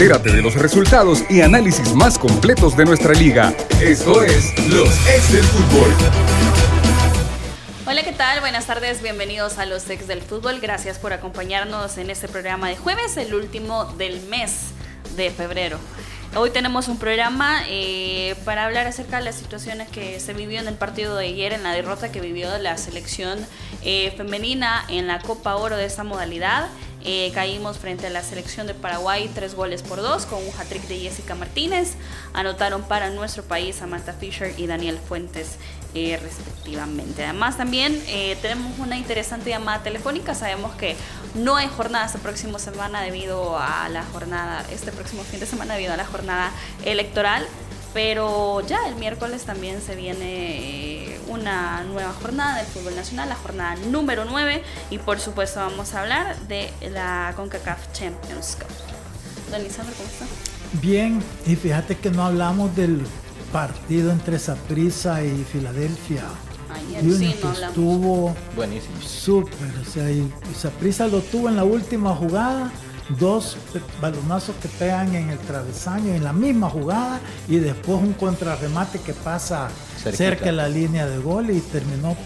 Entérate de los resultados y análisis más completos de nuestra liga. Esto es Los Ex del Fútbol. Hola, ¿qué tal? Buenas tardes, bienvenidos a Los Ex del Fútbol. Gracias por acompañarnos en este programa de jueves, el último del mes de febrero. Hoy tenemos un programa eh, para hablar acerca de las situaciones que se vivió en el partido de ayer, en la derrota que vivió la selección eh, femenina en la Copa Oro de esta modalidad. Eh, caímos frente a la selección de Paraguay tres goles por dos con un hat-trick de Jessica Martínez. Anotaron para nuestro país Samantha Fisher y Daniel Fuentes eh, respectivamente. Además también eh, tenemos una interesante llamada telefónica. Sabemos que no hay jornada esta próxima semana debido a la jornada, este próximo fin de semana debido a la jornada electoral. Pero ya el miércoles también se viene eh, una nueva jornada del fútbol nacional, la jornada número 9, y por supuesto vamos a hablar de la CONCACAF Champions Cup. Don Lisandro, ¿cómo está? Bien, y fíjate que no hablamos del partido entre Saprissa y Filadelfia. Ayer Y sí, uno no estuvo Buenísimo. súper, o sea, y Saprissa lo tuvo en la última jugada, dos balonazos que pegan en el travesaño en la misma jugada y después un contrarremate que pasa Cerquita. cerca de la línea de gol y terminó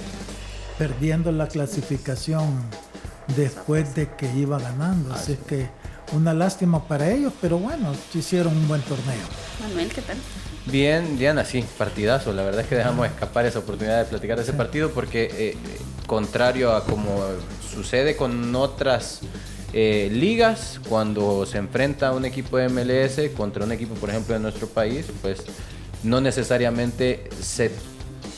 perdiendo la clasificación después de que iba ganando. Así es que una lástima para ellos, pero bueno, hicieron un buen torneo. Manuel, ¿qué tal? Bien, Diana, sí, partidazo. La verdad es que dejamos escapar esa oportunidad de platicar de ese partido porque, eh, contrario a como sucede con otras eh, ligas, cuando se enfrenta un equipo de MLS contra un equipo, por ejemplo, de nuestro país, pues no necesariamente se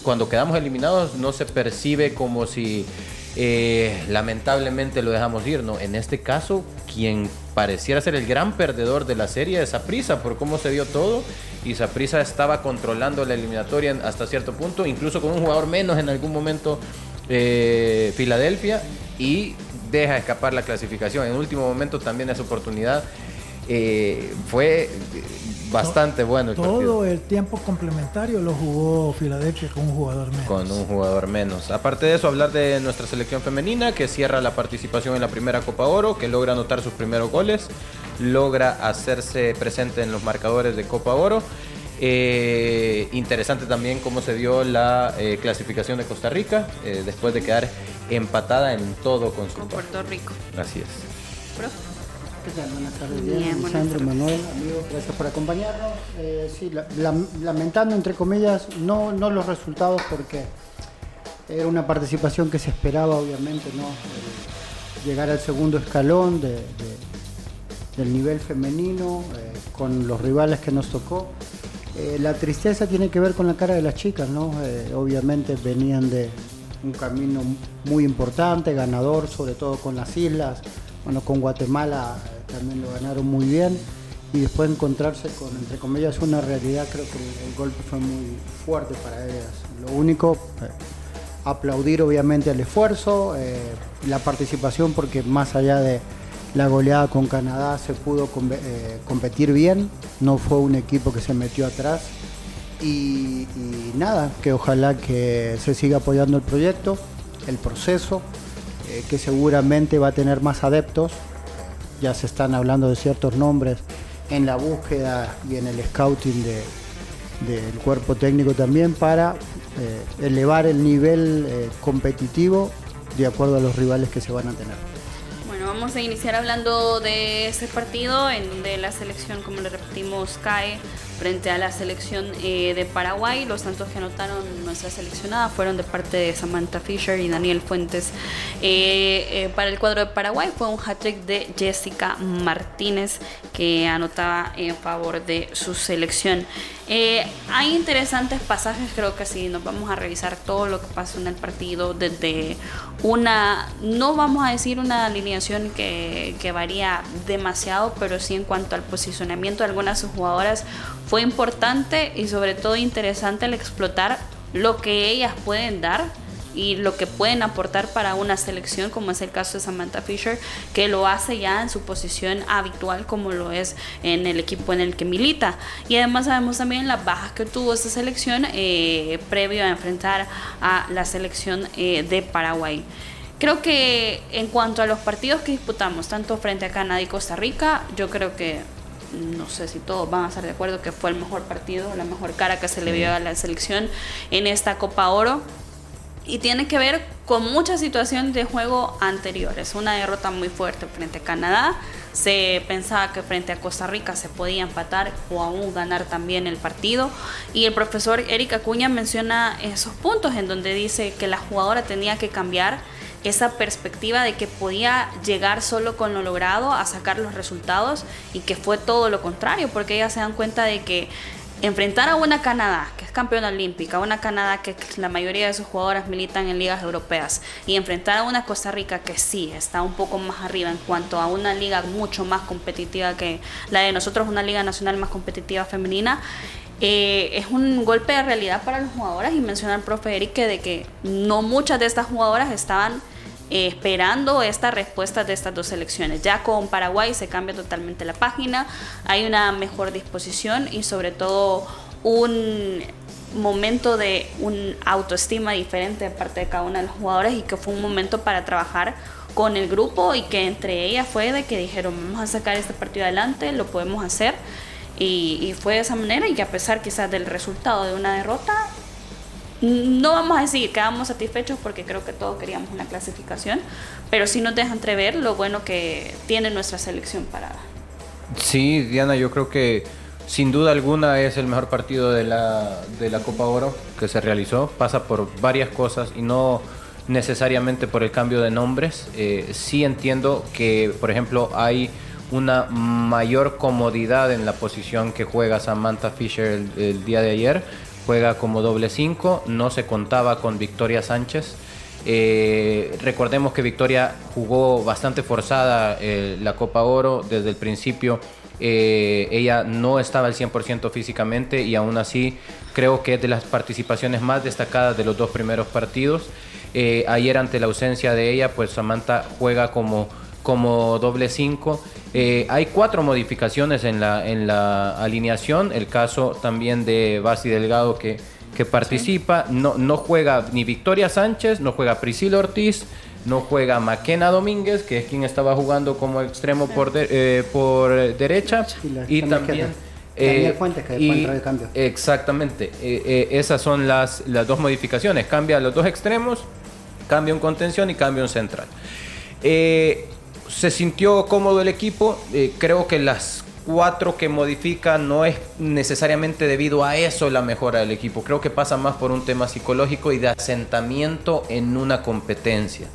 cuando quedamos eliminados no se percibe como si eh, lamentablemente lo dejamos ir, ¿no? En este caso, quien pareciera ser el gran perdedor de la serie es Saprissa por cómo se dio todo y Saprissa estaba controlando la eliminatoria hasta cierto punto, incluso con un jugador menos en algún momento eh, Filadelfia y deja escapar la clasificación. En último momento también esa oportunidad eh, fue bastante bueno el partido. Todo el tiempo complementario lo jugó Filadelfia con un jugador menos. Con un jugador menos. Aparte de eso, hablar de nuestra selección femenina que cierra la participación en la primera Copa Oro, que logra anotar sus primeros goles, logra hacerse presente en los marcadores de Copa Oro. Eh, interesante también cómo se dio la eh, clasificación de Costa Rica eh, después de quedar empatada en todo con su Con Puerto Rico. Así es. Profe. ¿Qué tal? Buenas tardes, Bien, bien, buenas Lisandro, tardes. Manuel, amigos, gracias por acompañarnos. Eh, sí, la- lam- lamentando, entre comillas, no, no los resultados porque era una participación que se esperaba, obviamente, ¿no? Eh, llegar al segundo escalón de- de- del nivel femenino, eh, con los rivales que nos tocó. Eh, la tristeza tiene que ver con la cara de las chicas, ¿no? Eh, obviamente venían de un camino muy importante, ganador, sobre todo con las islas. Bueno, con Guatemala eh, también lo ganaron muy bien. Y después encontrarse con, entre comillas, una realidad, creo que el, golpe fue muy fuerte para ellas. Lo único, eh, aplaudir obviamente el esfuerzo, eh, la participación, porque más allá de la goleada con Canadá se pudo eh, competir bien, no fue un equipo que se metió atrás. Y, nada, que ojalá que se siga apoyando el proyecto, el proceso, eh, que seguramente va a tener más adeptos. Ya se están hablando de ciertos nombres en la búsqueda y en el scouting de, del cuerpo técnico también para eh, elevar el nivel eh, competitivo de acuerdo a los rivales que se van a tener. Bueno, vamos a iniciar hablando de ese partido en donde la selección, como le repetimos, cae frente a la selección eh, de Paraguay. Los tantos que anotaron nuestra seleccionada fueron de parte de Samantha Fisher y Daniel Fuentes. Eh, eh, para el cuadro de Paraguay fue un hat-trick de Jessica Martínez que anotaba en favor de su selección. Hay interesantes pasajes, creo que sí, nos vamos a revisar todo lo que pasó en el partido desde una, no vamos a decir una alineación que, que varía demasiado, pero sí en cuanto al posicionamiento de algunas de sus jugadoras fue importante y sobre todo interesante el explotar lo que ellas pueden dar y lo que pueden aportar para una selección, como es el caso de Samantha Fisher, que lo hace ya en su posición habitual, como lo es en el equipo en el que milita. Y además sabemos también las bajas que tuvo esta selección eh, previo a enfrentar a la selección eh, de Paraguay. Creo que en cuanto a los partidos que disputamos, tanto frente a Canadá y Costa Rica, yo creo que no sé si todos van a estar de acuerdo que fue el mejor partido, la mejor cara que se le vio a la selección en esta Copa Oro. Y tiene que ver con muchas situaciones de juego anteriores. Una derrota muy fuerte frente a Canadá. Se pensaba que frente a Costa Rica se podía empatar o aún ganar también el partido. Y el profesor Eric Acuña menciona esos puntos en donde dice que la jugadora tenía que cambiar esa perspectiva de que podía llegar solo con lo logrado a sacar los resultados y que fue todo lo contrario, porque ellas se dan cuenta de que enfrentar a una Canadá, que es campeona olímpica, una Canadá que la mayoría de sus jugadoras militan en ligas europeas, y enfrentar a una Costa Rica que sí está un poco más arriba en cuanto a una liga mucho más competitiva que la de nosotros, una liga nacional más competitiva femenina, eh, es un golpe de realidad para las jugadoras y menciona el profe Eric que de que no muchas de estas jugadoras estaban eh, esperando esta respuesta de estas dos selecciones. Ya con Paraguay se cambia totalmente la página, hay una mejor disposición y sobre todo un momento de un autoestima diferente de parte de cada una de las jugadoras y que fue un momento para trabajar con el grupo y que entre ellas fue de que dijeron vamos a sacar este partido adelante, lo podemos hacer y, y fue de esa manera y que a pesar quizás del resultado de una derrota no vamos a decir que quedamos satisfechos porque creo que todos queríamos una clasificación, pero sí nos deja entrever lo bueno que tiene nuestra selección parada. Sí, Diana, yo creo que sin duda alguna es el mejor partido de la, de la Copa Oro que se realizó. Pasa por varias cosas y no necesariamente por el cambio de nombres. Eh, sí entiendo que, por ejemplo, hay una mayor comodidad en la posición que juega Samantha Fisher el día de ayer juega como doble 5, no se contaba con Victoria Sánchez. Eh, recordemos que Victoria jugó bastante forzada eh, la Copa Oro desde el principio. Eh, ella no estaba al 100% físicamente y aún así creo que es de las participaciones más destacadas de los dos primeros partidos. ayer ante la ausencia de ella, pues Samantha juega como como doble 5. Eh, hay cuatro modificaciones en la, en la alineación. El caso también de Basi Delgado que, que participa. No, no juega ni Victoria Sánchez, no juega Priscila Ortiz, no juega Maquena Domínguez, que es quien estaba jugando como extremo por, eh, por derecha. Y, también... Eh, Fuentes, que y, de cambio. Exactamente. esas son las, las dos modificaciones. Cambia los dos extremos, cambia un contención y cambia un central. Eh, se sintió cómodo el equipo. Eh, creo que las cuatro que modifica no es necesariamente debido a eso la mejora del equipo. Creo que pasa más por un tema psicológico y de asentamiento en una competencia.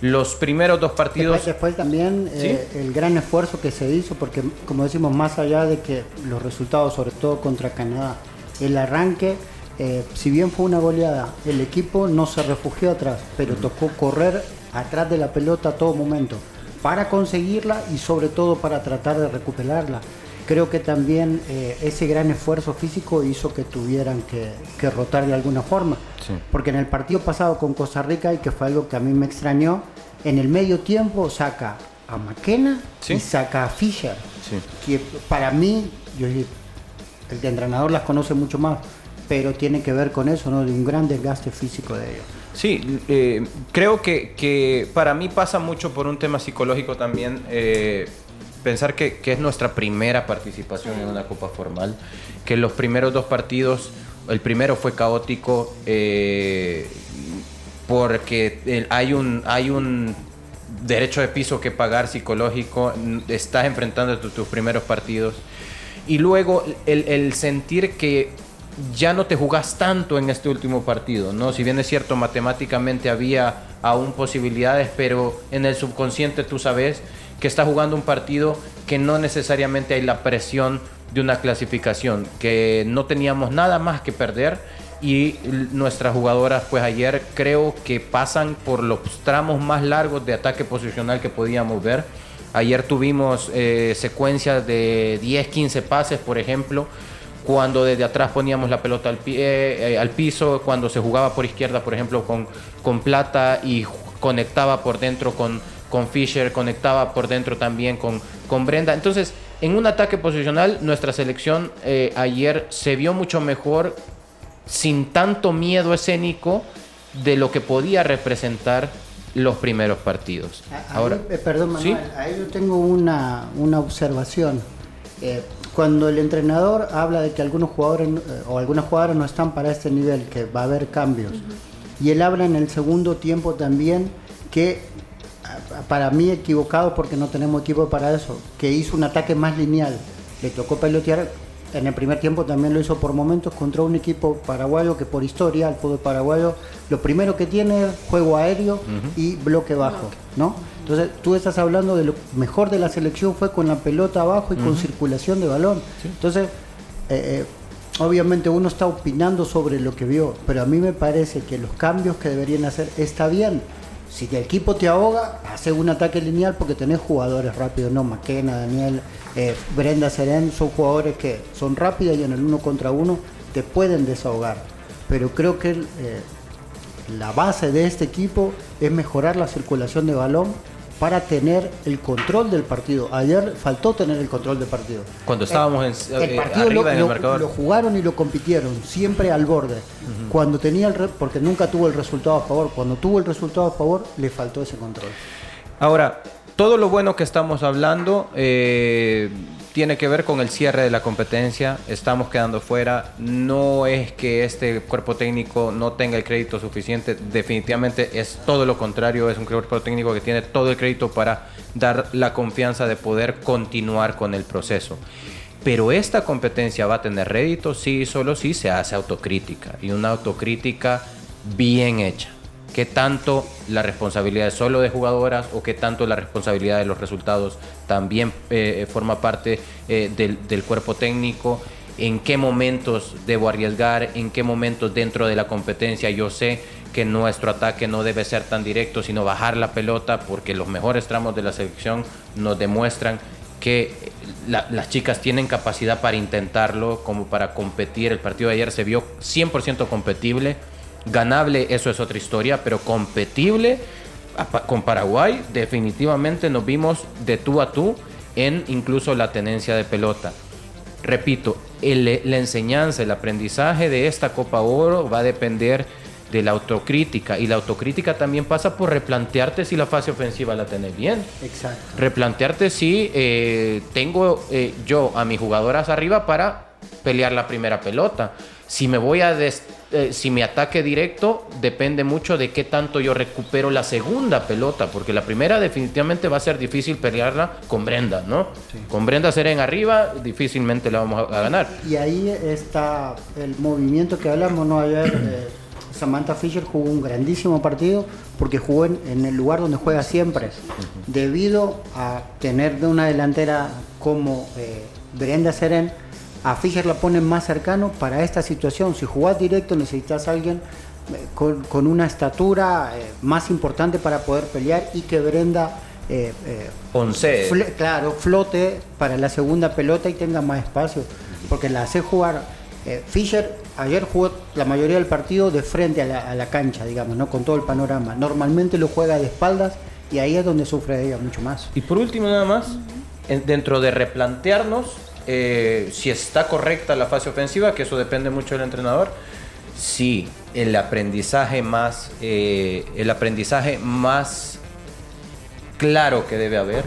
Los primeros dos partidos... Después, también eh, el gran esfuerzo que se hizo, porque como decimos, más allá de que los resultados, sobre todo contra Canadá, el arranque, eh, si bien fue una goleada, el equipo no se refugió atrás, pero tocó correr atrás de la pelota a todo momento para conseguirla y sobre todo para tratar de recuperarla. Creo que también eh, ese gran esfuerzo físico hizo que tuvieran que, rotar de alguna forma. Porque en el partido pasado con Costa Rica, y que fue algo que a mí me extrañó, en el medio tiempo saca a McKenna y saca a Fisher. Que para mí, yo, el entrenador las conoce mucho más, pero tiene que ver con eso, ¿no? De un gran desgaste físico de ellos. Sí, eh, creo que, para mí pasa mucho por un tema psicológico también. Eh, pensar que, es nuestra primera participación en una copa formal, que los primeros dos partidos, el primero fue caótico eh, porque hay un, hay un derecho de piso que pagar psicológico, estás enfrentando tus, primeros partidos y luego el sentir que ya no te jugás tanto en este último partido, ¿no? Si bien es cierto, matemáticamente había aún posibilidades, pero en el subconsciente tú sabes que estás jugando un partido que no necesariamente hay la presión de una clasificación, que no teníamos nada más que perder y nuestras jugadoras pues ayer creo que pasan por los tramos más largos de ataque posicional que podíamos ver. Ayer tuvimos eh, secuencias de 10, 15 pases, por ejemplo, cuando desde atrás poníamos la pelota al, pie, eh, al piso, cuando se jugaba por izquierda, por ejemplo, con, con Plata y conectaba por dentro con, con Fisher, conectaba por dentro también con, con Brenda. Entonces, en un ataque posicional, nuestra selección eh, ayer se vio mucho mejor, sin tanto miedo escénico de lo que podía representar los primeros partidos. Ahora, eh, perdón, Manuel, ahí yo tengo una, una observación eh, cuando el entrenador habla de que algunos jugadores eh, o algunas jugadoras no están para este nivel, que va a haber cambios, y él habla en el segundo tiempo también que para mí equivocado porque no tenemos equipo para eso, que hizo un ataque más lineal, le tocó pelotear en el primer tiempo también lo hizo por momentos contra un equipo paraguayo que por historia el fútbol paraguayo lo primero que tiene es juego aéreo y bloque bajo, ¿no? Entonces tú estás hablando de lo mejor de la selección fue con la pelota abajo y con circulación de balón. Entonces, eh, eh, obviamente uno está opinando sobre lo que vio, pero a mí me parece que los cambios que deberían hacer está bien si el equipo te ahoga, hace un ataque lineal porque tenés jugadores rápidos, ¿no? Maquena, Daniel, eh, Brenda Seren, son jugadores que son rápidos y en el uno contra uno te pueden desahogar. Pero creo que la base de este equipo es mejorar la circulación de balón para tener el control del partido. Ayer faltó tener el control del partido. Cuando estábamos en, el eh, partido arriba lo, en el marcador. Lo jugaron y lo compitieron, siempre al borde. Cuando tenía el porque nunca tuvo el resultado a favor, cuando tuvo el resultado a favor, le faltó ese control. Ahora, todo lo bueno que estamos hablando eh, tiene que ver con el cierre de la competencia. Estamos quedando fuera. No es que este cuerpo técnico no tenga el crédito suficiente. Definitivamente es todo lo contrario. Es un cuerpo técnico que tiene todo el crédito para dar la confianza de poder continuar con el proceso. Pero esta competencia va a tener rédito sí solo si se hace autocrítica. Y una autocrítica bien hecha qué tanto la responsabilidad es solo de jugadoras o qué tanto la responsabilidad de los resultados también eh, forma parte eh, del, cuerpo técnico, en qué momentos debo arriesgar, en qué momentos dentro de la competencia yo sé que nuestro ataque no debe ser tan directo, sino bajar la pelota, porque los mejores tramos de la selección nos demuestran que las chicas tienen capacidad para intentarlo, como para competir. El partido de ayer se vio 100% competible Ganable, eso es otra historia, pero competible con Paraguay, definitivamente nos vimos de tú a tú en incluso la tenencia de pelota. Repito, la enseñanza, el aprendizaje de esta Copa Oro va a depender de la autocrítica y la autocrítica también pasa por replantearte si la fase ofensiva la tenés bien. Exacto. Replantearte si eh, tengo eh, yo a mis jugadoras arriba para pelear la primera pelota. Si me voy a eh, si mi ataque directo depende mucho de qué tanto yo recupero la segunda pelota, porque la primera definitivamente va a ser difícil pelearla con Brenda, ¿no? Con Brenda en arriba, difícilmente la vamos a, ganar. Y ahí está el movimiento que hablamos, ¿no? Ayer eh, Samantha Fisher jugó un grandísimo partido porque jugó en, el lugar donde juega siempre, debido a tener de una delantera como eh, Brenda Seren a Fischer la ponen más cercano para esta situación. Si jugás directo necesitas a alguien eh, con, una estatura eh, más importante para poder pelear y que Brenda eh, eh claro, flote para la segunda pelota y tenga más espacio. Porque la hace jugar. Fischer ayer jugó la mayoría del partido de frente a la, cancha, digamos, ¿no? con todo el panorama. Normalmente lo juega de espaldas y ahí es donde sufre ella mucho más. Y por último, nada más, dentro de replantearnos eh, si está correcta la fase ofensiva, que eso depende mucho del entrenador. Sí, el aprendizaje más, eh, el aprendizaje más claro que debe haber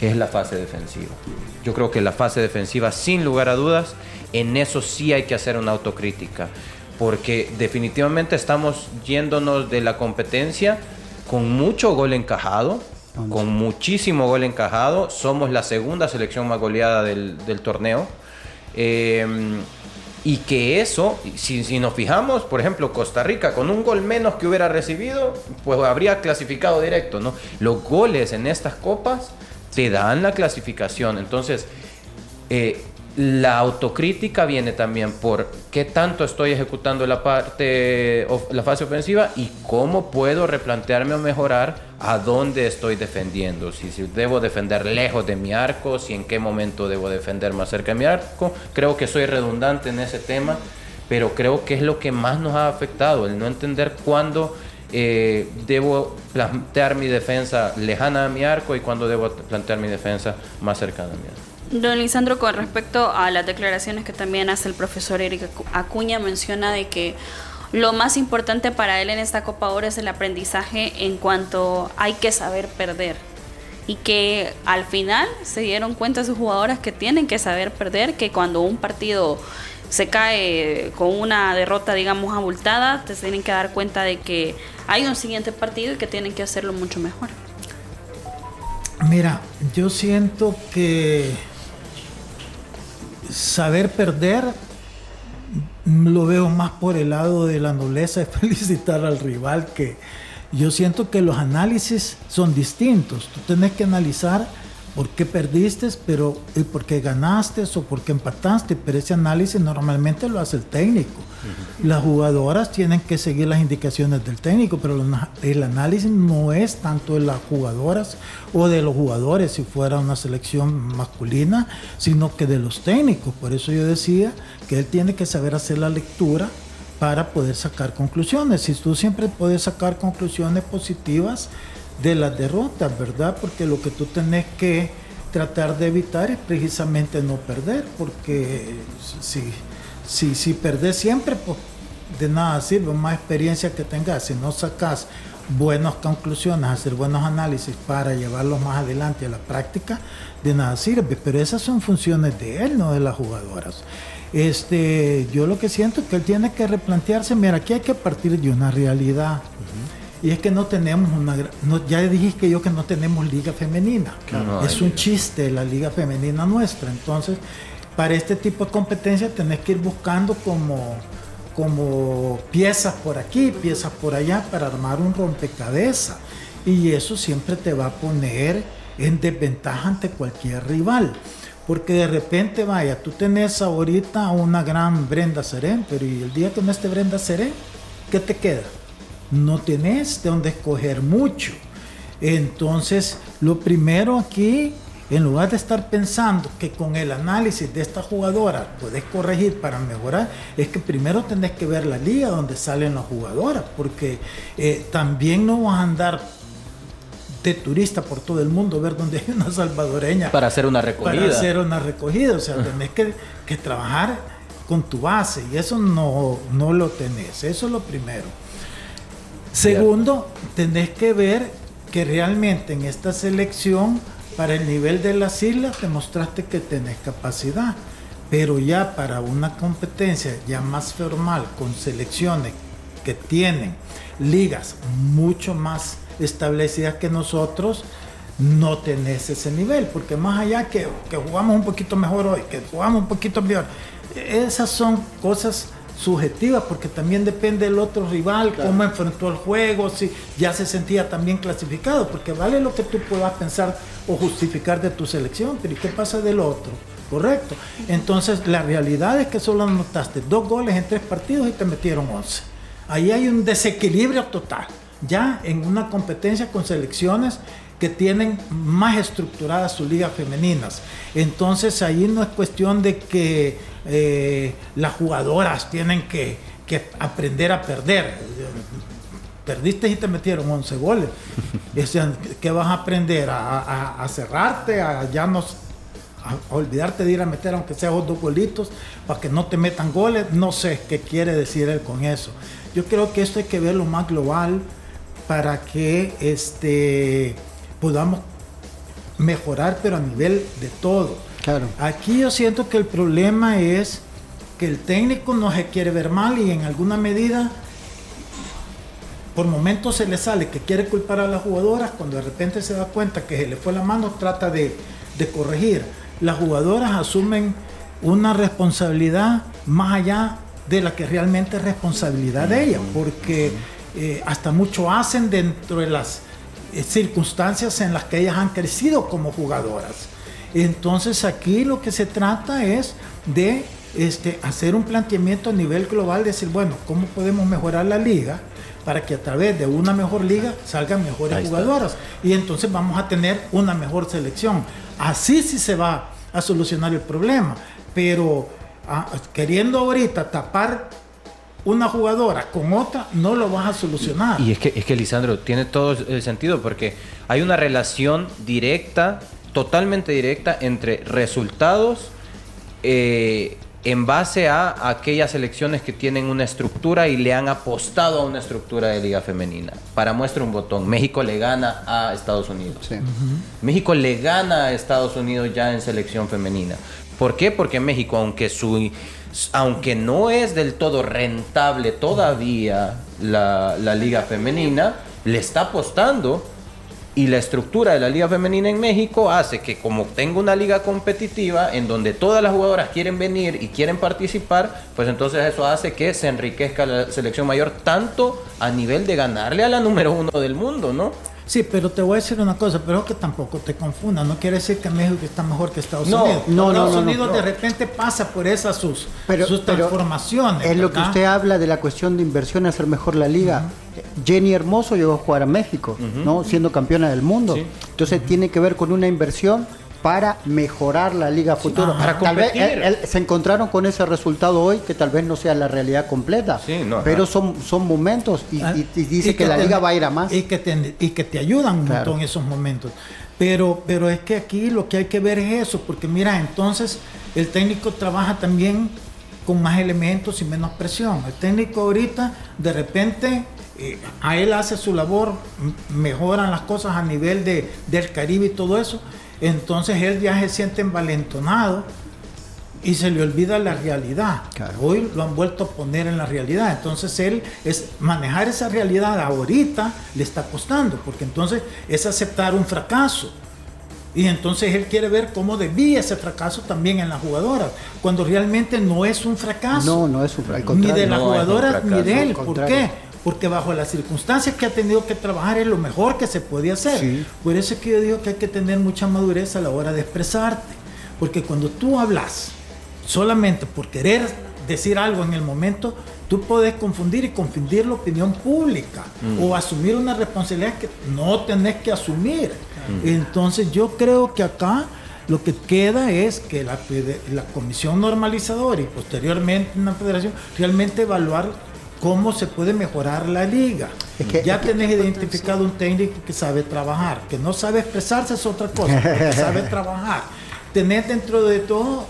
es la fase defensiva. Yo creo que la fase defensiva, sin lugar a dudas, en eso sí hay que hacer una autocrítica, porque definitivamente estamos yéndonos de la competencia con mucho gol encajado, con muchísimo gol encajado. Somos la segunda selección más goleada del, torneo. Eh, y que eso, si, nos fijamos, por ejemplo, Costa Rica con un gol menos que hubiera recibido, pues habría clasificado directo, ¿no? Los goles en estas copas te dan la clasificación. Entonces, eh, la autocrítica viene también por qué tanto estoy ejecutando la parte, la fase ofensiva y cómo puedo replantearme o mejorar a dónde estoy defendiendo. Si, debo defender lejos de mi arco, si en qué momento debo defender más cerca de mi arco. Creo que soy redundante en ese tema, pero creo que es lo que más nos ha afectado, el no entender cuándo eh, debo plantear mi defensa lejana a mi arco y cuándo debo plantear mi defensa más cercana a mi arco. Don Lisandro, con respecto a las declaraciones que también hace el profesor Eric Acuña, menciona de que lo más importante para él en esta Copa ahora es el aprendizaje en cuanto hay que saber perder. y que al final se dieron cuenta sus jugadoras que tienen que saber perder, que cuando un partido se cae con una derrota, digamos, abultada, te tienen que dar cuenta de que hay un siguiente partido y que tienen que hacerlo mucho mejor. Mira, yo siento que saber perder lo veo más por el lado de la nobleza de felicitar al rival que yo siento que los análisis son distintos. Tú tenés que analizar por qué perdiste, pero y por qué ganaste o por qué empataste, pero ese análisis normalmente lo hace el técnico. Las jugadoras tienen que seguir las indicaciones del técnico, pero el análisis no es tanto de las jugadoras o de los jugadores si fuera una selección masculina, sino que de los técnicos. Por eso yo decía que él tiene que saber hacer la lectura para poder sacar conclusiones. Si tú siempre puedes sacar conclusiones positivas, de las derrotas, ¿verdad? Porque lo que tú tenés que tratar de evitar es precisamente no perder, porque si, si, si perdés siempre, pues de nada sirve, más experiencia que tengas, si no sacas buenas conclusiones, hacer buenos análisis para llevarlos más adelante a la práctica, de nada sirve, pero esas son funciones de él, no de las jugadoras. Este, yo lo que siento es que él tiene que replantearse, mira, aquí hay que partir de una realidad. Y es que no tenemos una... ya dije yo que no tenemos liga femenina. es un chiste la liga femenina nuestra. Entonces, para este tipo de competencia tenés que ir buscando como, como piezas por aquí, piezas por allá para armar un rompecabezas. Y eso siempre te va a poner en desventaja ante cualquier rival. Porque de repente, vaya, tú tenés ahorita una gran Brenda Serén, pero ¿y el día que no esté Brenda Serén, qué te queda? No tenés de dónde escoger mucho. Entonces, lo primero aquí, en lugar de estar pensando que con el análisis de esta jugadora puedes corregir para mejorar, es que primero tenés que ver la liga donde salen las jugadoras, porque eh, también no vas a andar de turista por todo el mundo, ver donde hay una salvadoreña. Para hacer una recogida. Para hacer una recogida, o sea, tenés que, que trabajar con tu base y eso no, no lo tenés, eso es lo primero. Segundo, tenés que ver que realmente en esta selección, para el nivel de las islas, demostraste que tenés capacidad. Pero ya para una competencia ya más formal, con selecciones que tienen ligas mucho más establecidas que nosotros, no tenés ese nivel, porque más allá que, que jugamos un poquito mejor hoy, que jugamos un poquito peor, esas son cosas subjetiva, porque también depende del otro rival, cómo enfrentó el juego, si ya se sentía también clasificado, porque vale lo que tú puedas pensar o justificar de tu selección, pero ¿y qué pasa del otro? Correcto. Entonces, la realidad es que solo anotaste dos goles en tres partidos y te metieron 11. Ahí hay un desequilibrio total, ya en una competencia con selecciones que tienen más estructuradas sus ligas femeninas. Entonces ahí no es cuestión de que eh, las jugadoras tienen que, aprender a perder. Perdiste y te metieron 11 goles. ¿Qué vas a aprender? ¿A, cerrarte? ¿A ya no a olvidarte de ir a meter aunque sea dos golitos para que no te metan goles? No sé qué quiere decir él con eso. Yo creo que esto hay que verlo más global para que este podamos mejorar, pero a nivel de todo. Claro. Aquí yo siento que el problema es que el técnico no se quiere ver mal y en alguna medida por momentos se le sale que quiere culpar a las jugadoras, cuando de repente se da cuenta que se le fue la mano, trata de, corregir. Las jugadoras asumen una responsabilidad más allá de la que realmente es responsabilidad de ellas, porque eh, hasta mucho hacen dentro de las circunstancias en las que ellas han crecido como jugadoras. Entonces aquí lo que se trata es de este, hacer un planteamiento a nivel global, decir, bueno, ¿cómo podemos mejorar la liga? para que a través de una mejor liga salgan mejores jugadoras. Y entonces vamos a tener una mejor selección. Así sí se va a solucionar el problema. Pero ah, queriendo ahorita tapar una jugadora con otra, no lo vas a solucionar. Y es que, es que Lisandro, tiene todo el sentido porque hay una relación directa, totalmente directa, entre resultados, eh, en base a aquellas elecciones que tienen una estructura y le han apostado a una estructura de liga femenina. Para muestra un botón, México le gana a Estados Unidos. México le gana a Estados Unidos ya en selección femenina. ¿Por qué? Porque México, aunque su aunque no es del todo rentable todavía la, la liga femenina, le está apostando y la estructura de la liga femenina en México hace que como tengo una liga competitiva en donde todas las jugadoras quieren venir y quieren participar, pues entonces eso hace que se enriquezca la selección mayor tanto a nivel de ganarle a la número uno del mundo, ¿no? Sí, pero te voy a decir una cosa, pero que tampoco te confunda. No quiere decir que México está mejor que Estados No, Unidos. no, Estados no, no, Unidos no. de repente pasa por esas sus, Pero- sus pero transformaciones. Es lo que usted habla de la cuestión de inversión, hacer mejor la liga. Jenny Hermoso llegó a jugar a México, ¿no? Siendo campeona del mundo. Sí. Entonces tiene que ver con una inversión para mejorar la liga futuro. para tal vez él- él- se encontraron con ese resultado hoy que tal vez no sea la realidad completa. Sí, no, pero son, son momentos y, Ah, y- y dice y que, la te- liga va a ir a más. Y que te, y que te ayudan un Claro. montón en esos momentos. Pero, pero es que aquí lo que hay que ver es eso, porque mira, entonces el técnico trabaja también con más elementos y menos presión. El técnico ahorita, de repente, eh, a él hace su labor, mejoran las cosas a nivel de, del Caribe y todo eso. Entonces él ya se siente envalentonado y se le olvida la realidad. Claro. Hoy lo han vuelto a poner en la realidad. Entonces él es manejar esa realidad ahorita le está costando, porque entonces es aceptar un fracaso. Y entonces él quiere ver cómo debía ese fracaso también en las jugadoras, cuando realmente no es un fracaso. No, no es un al Ni de las No jugadoras ni fracaso, de él. ¿Por qué? Porque bajo las circunstancias que ha tenido que trabajar es lo mejor que se podía hacer. Sí. Por eso es que yo digo que hay que tener mucha madurez a la hora de expresarte. Porque cuando tú hablas solamente por querer decir algo en el momento, tú puedes confundir y confundir la opinión pública o asumir una responsabilidad que no tenés que asumir. Entonces yo creo que acá lo que queda es que la, la comisión normalizadora y posteriormente una federación realmente evaluar cómo se puede mejorar la liga. Es que- ya tenés identificado un técnico que sabe trabajar, que no sabe expresarse es otra cosa, que sabe trabajar. Tenés dentro de todo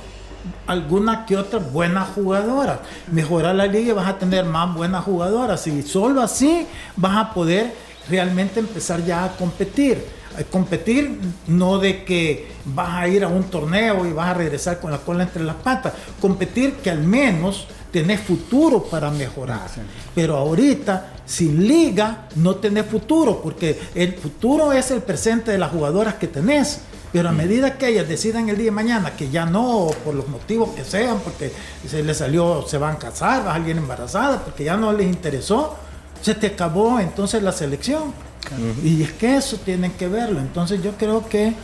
alguna que otra buena jugadora. Mejorar la liga y vas a tener más buenas jugadoras y solo así vas a poder realmente empezar ya a competir. A competir no de que vas a ir a un torneo y vas a regresar con la cola entre las patas. Competir que al menos tenés futuro para mejorar. Pero ahorita, sin liga, no tenés futuro, porque el futuro es el presente de las jugadoras que tenés. Pero a medida que ellas decidan el día de mañana que ya no, por los motivos que sean, porque se les salió, se van a casar, va a alguien embarazada, porque ya no les interesó, se te acabó entonces la selección. Y es que eso tienen que verlo. Entonces yo creo que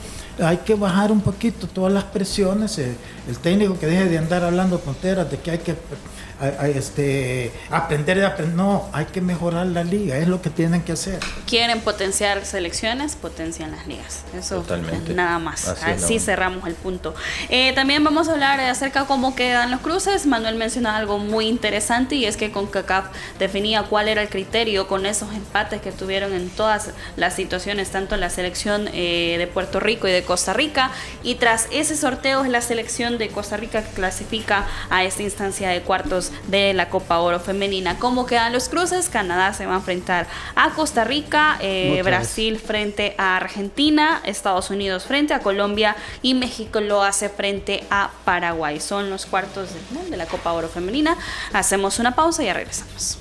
hay que bajar un poquito todas las presiones. el técnico que deje de andar hablando tonteras de que hay que a- a- este, aprender de aprender. No, hay que mejorar la liga, es lo que tienen que hacer. Quieren potenciar selecciones, potencian las ligas. Eso Totalmente. nada más. Así Así, es, ¿no? cerramos el punto. Eh, también vamos a hablar acerca de cómo quedan los cruces. Manuel menciona algo muy interesante y es que CONCACAF definía cuál era el criterio con esos empates que tuvieron en todas las situaciones, tanto en la selección eh, de Puerto Rico y de Costa Rica. Y tras ese sorteo es la selección de Costa Rica que clasifica a esta instancia de cuartos de la Copa Oro Femenina. ¿Cómo quedan los cruces? Canadá se va a enfrentar a Costa Rica, eh. Brasil frente a Argentina, Estados Unidos frente a Colombia y México lo hace frente a Paraguay. Son los cuartos de, final de la Copa Oro Femenina. Hacemos una pausa y ya regresamos.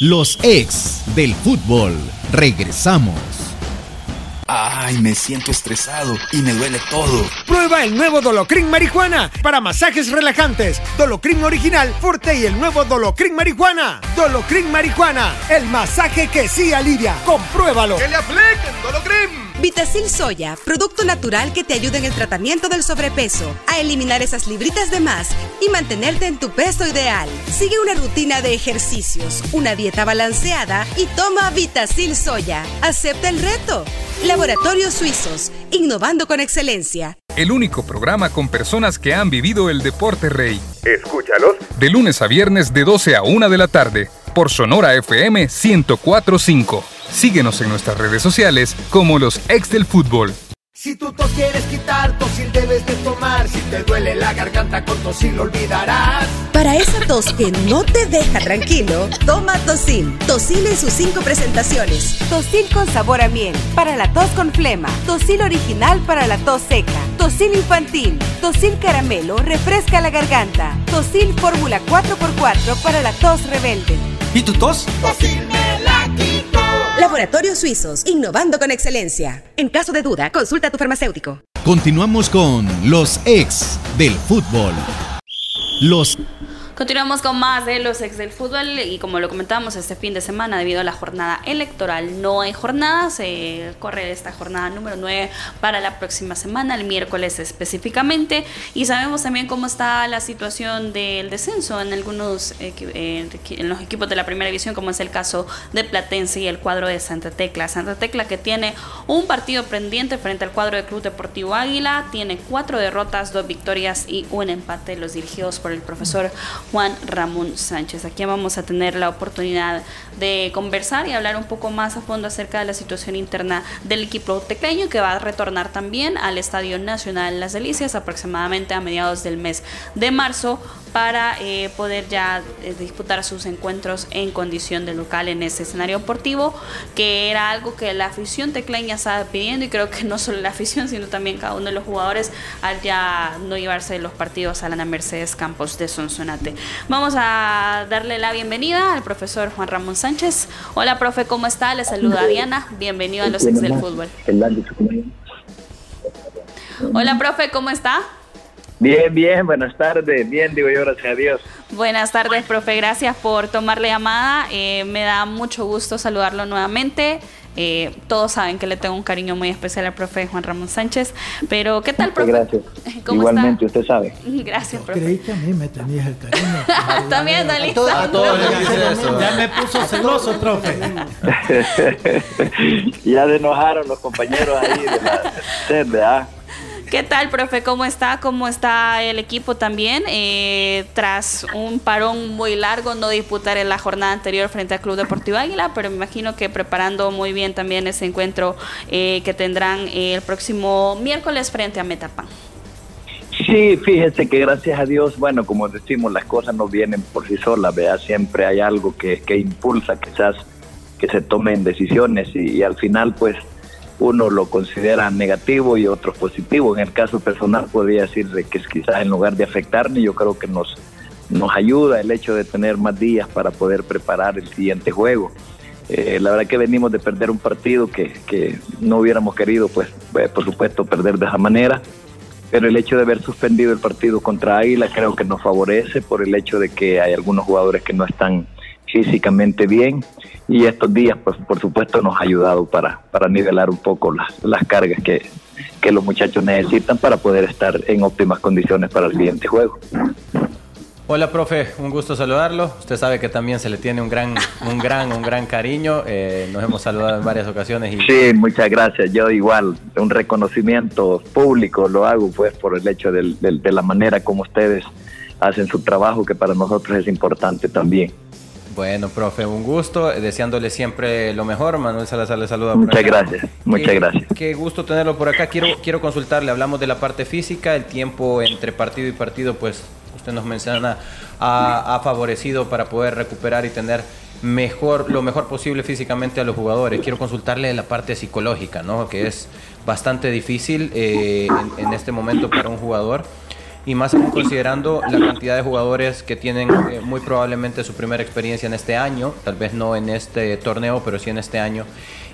Los ex del fútbol. Regresamos. Ay, me siento estresado y me duele todo. Prueba el nuevo Dolocrin Marihuana para masajes relajantes. Dolocrin original, fuerte y el nuevo Dolocrin Marihuana. Dolocrin Marihuana, el masaje que sí alivia. Compruébalo. le apliquen Dolocrim! Vitacil Soya, producto natural que te ayuda en el tratamiento del sobrepeso, a eliminar esas libritas de más y mantenerte en tu peso ideal. Sigue una rutina de ejercicios, una dieta balanceada y toma Vitacil Soya. Acepta el reto. Laboratorios Suizos, innovando con excelencia. El único programa con personas que han vivido el deporte rey. Escúchalos De lunes a viernes de 12 a 1 de la tarde por Sonora FM 1045. Síguenos en nuestras redes sociales como los ex del fútbol. Si tú tos quieres quitar, tosil debes de tomar. Si te duele la garganta, con tosil lo olvidarás. Para esa tos que no te deja tranquilo, toma Tosil. Tosil en sus cinco presentaciones. Tosil con sabor a miel, para la tos con flema. Tosil original para la tos seca. Tosil infantil. Tosil caramelo, refresca la garganta. Tosil fórmula 4x4 para la tos rebelde. ¿Y tu tos? Tosil. Laboratorios Suizos, innovando con excelencia. En caso de duda, consulta a tu farmacéutico. Continuamos con los ex del fútbol. Los Continuamos con más de los ex del fútbol y como lo comentábamos este fin de semana debido a la jornada electoral no hay jornada, se corre esta jornada número 9 para la próxima semana, el miércoles específicamente y sabemos también cómo está la situación del descenso en algunos en los equipos de la primera división como es el caso de Platense y el cuadro de Santa Tecla. Santa Tecla que tiene un partido pendiente frente al cuadro del Club Deportivo Águila, tiene cuatro derrotas, dos victorias y un empate, los dirigidos por el profesor Juan Ramón Sánchez. Aquí vamos a tener la oportunidad de conversar y hablar un poco más a fondo acerca de la situación interna del equipo tecleño que va a retornar también al Estadio Nacional Las Delicias aproximadamente a mediados del mes de marzo para eh, poder ya eh, disputar sus encuentros en condición de local en ese escenario deportivo, que era algo que la afición tecleña estaba pidiendo y creo que no solo la afición, sino también cada uno de los jugadores al ya no llevarse los partidos a la Mercedes Campos de Sonsonate. Vamos a darle la bienvenida al profesor Juan Ramón Sánchez. Hola, profe, ¿cómo está? Le saluda Diana. Bienvenido a los ex del fútbol. Hola, profe, ¿cómo está? Bien, bien, buenas tardes. Bien, digo yo, gracias a Dios. Buenas tardes, profe. Gracias por tomar la llamada. Eh, me da mucho gusto saludarlo nuevamente. Eh, todos saben que le tengo un cariño muy especial al profe Juan Ramón Sánchez. Pero, ¿qué tal, profe? Gracias. Igualmente, usted sabe. Gracias, profe. Creí que a mí me tenías el cariño. También, Dalí. A todos les dice eso. Ya me puso celoso, profe. ya se enojaron los compañeros ahí de la SED, ¿verdad? ¿Qué tal, profe? ¿Cómo está? ¿Cómo está el equipo también? Eh, tras un parón muy largo, no disputar en la jornada anterior frente al Club Deportivo Águila, pero me imagino que preparando muy bien también ese encuentro eh, que tendrán el próximo miércoles frente a Metapan. Sí, fíjese que gracias a Dios, bueno, como decimos, las cosas no vienen por sí solas, vea, siempre hay algo que, que impulsa quizás que se tomen decisiones y al final pues uno lo considera negativo y otro positivo. En el caso personal podría decir de que quizás en lugar de afectarme, yo creo que nos, nos ayuda el hecho de tener más días para poder preparar el siguiente juego. Eh, la verdad que venimos de perder un partido que, que no hubiéramos querido, pues, eh, por supuesto, perder de esa manera. Pero el hecho de haber suspendido el partido contra Águila creo que nos favorece por el hecho de que hay algunos jugadores que no están físicamente bien y estos días, pues por supuesto, nos ha ayudado para, para nivelar un poco las, las cargas que, que los muchachos necesitan para poder estar en óptimas condiciones para el siguiente juego. Hola, profe, un gusto saludarlo. Usted sabe que también se le tiene un gran, un gran, un gran cariño. Eh, nos hemos saludado en varias ocasiones. Y... Sí, muchas gracias. Yo igual, un reconocimiento público lo hago pues por el hecho del- del- de la manera como ustedes hacen su trabajo, que para nosotros es importante también. Bueno, profe, un gusto. eh, Deseándole siempre lo mejor. Manuel Salazar le saluda. Muchas gracias, muchas Qué- gracias. Qué gusto tenerlo por acá. Quiero, quiero consultarle. Hablamos de la parte física. El tiempo entre partido y partido, pues usted nos menciona, ha, ha favorecido para poder recuperar y tener mejor, lo mejor posible físicamente a los jugadores. Quiero consultarle de la parte psicológica, ¿no? Que es bastante difícil eh, en, en este momento para un jugador. Y más aún considerando la cantidad de jugadores que tienen eh, muy probablemente su primera experiencia en este año, tal vez no en este torneo, pero sí en este año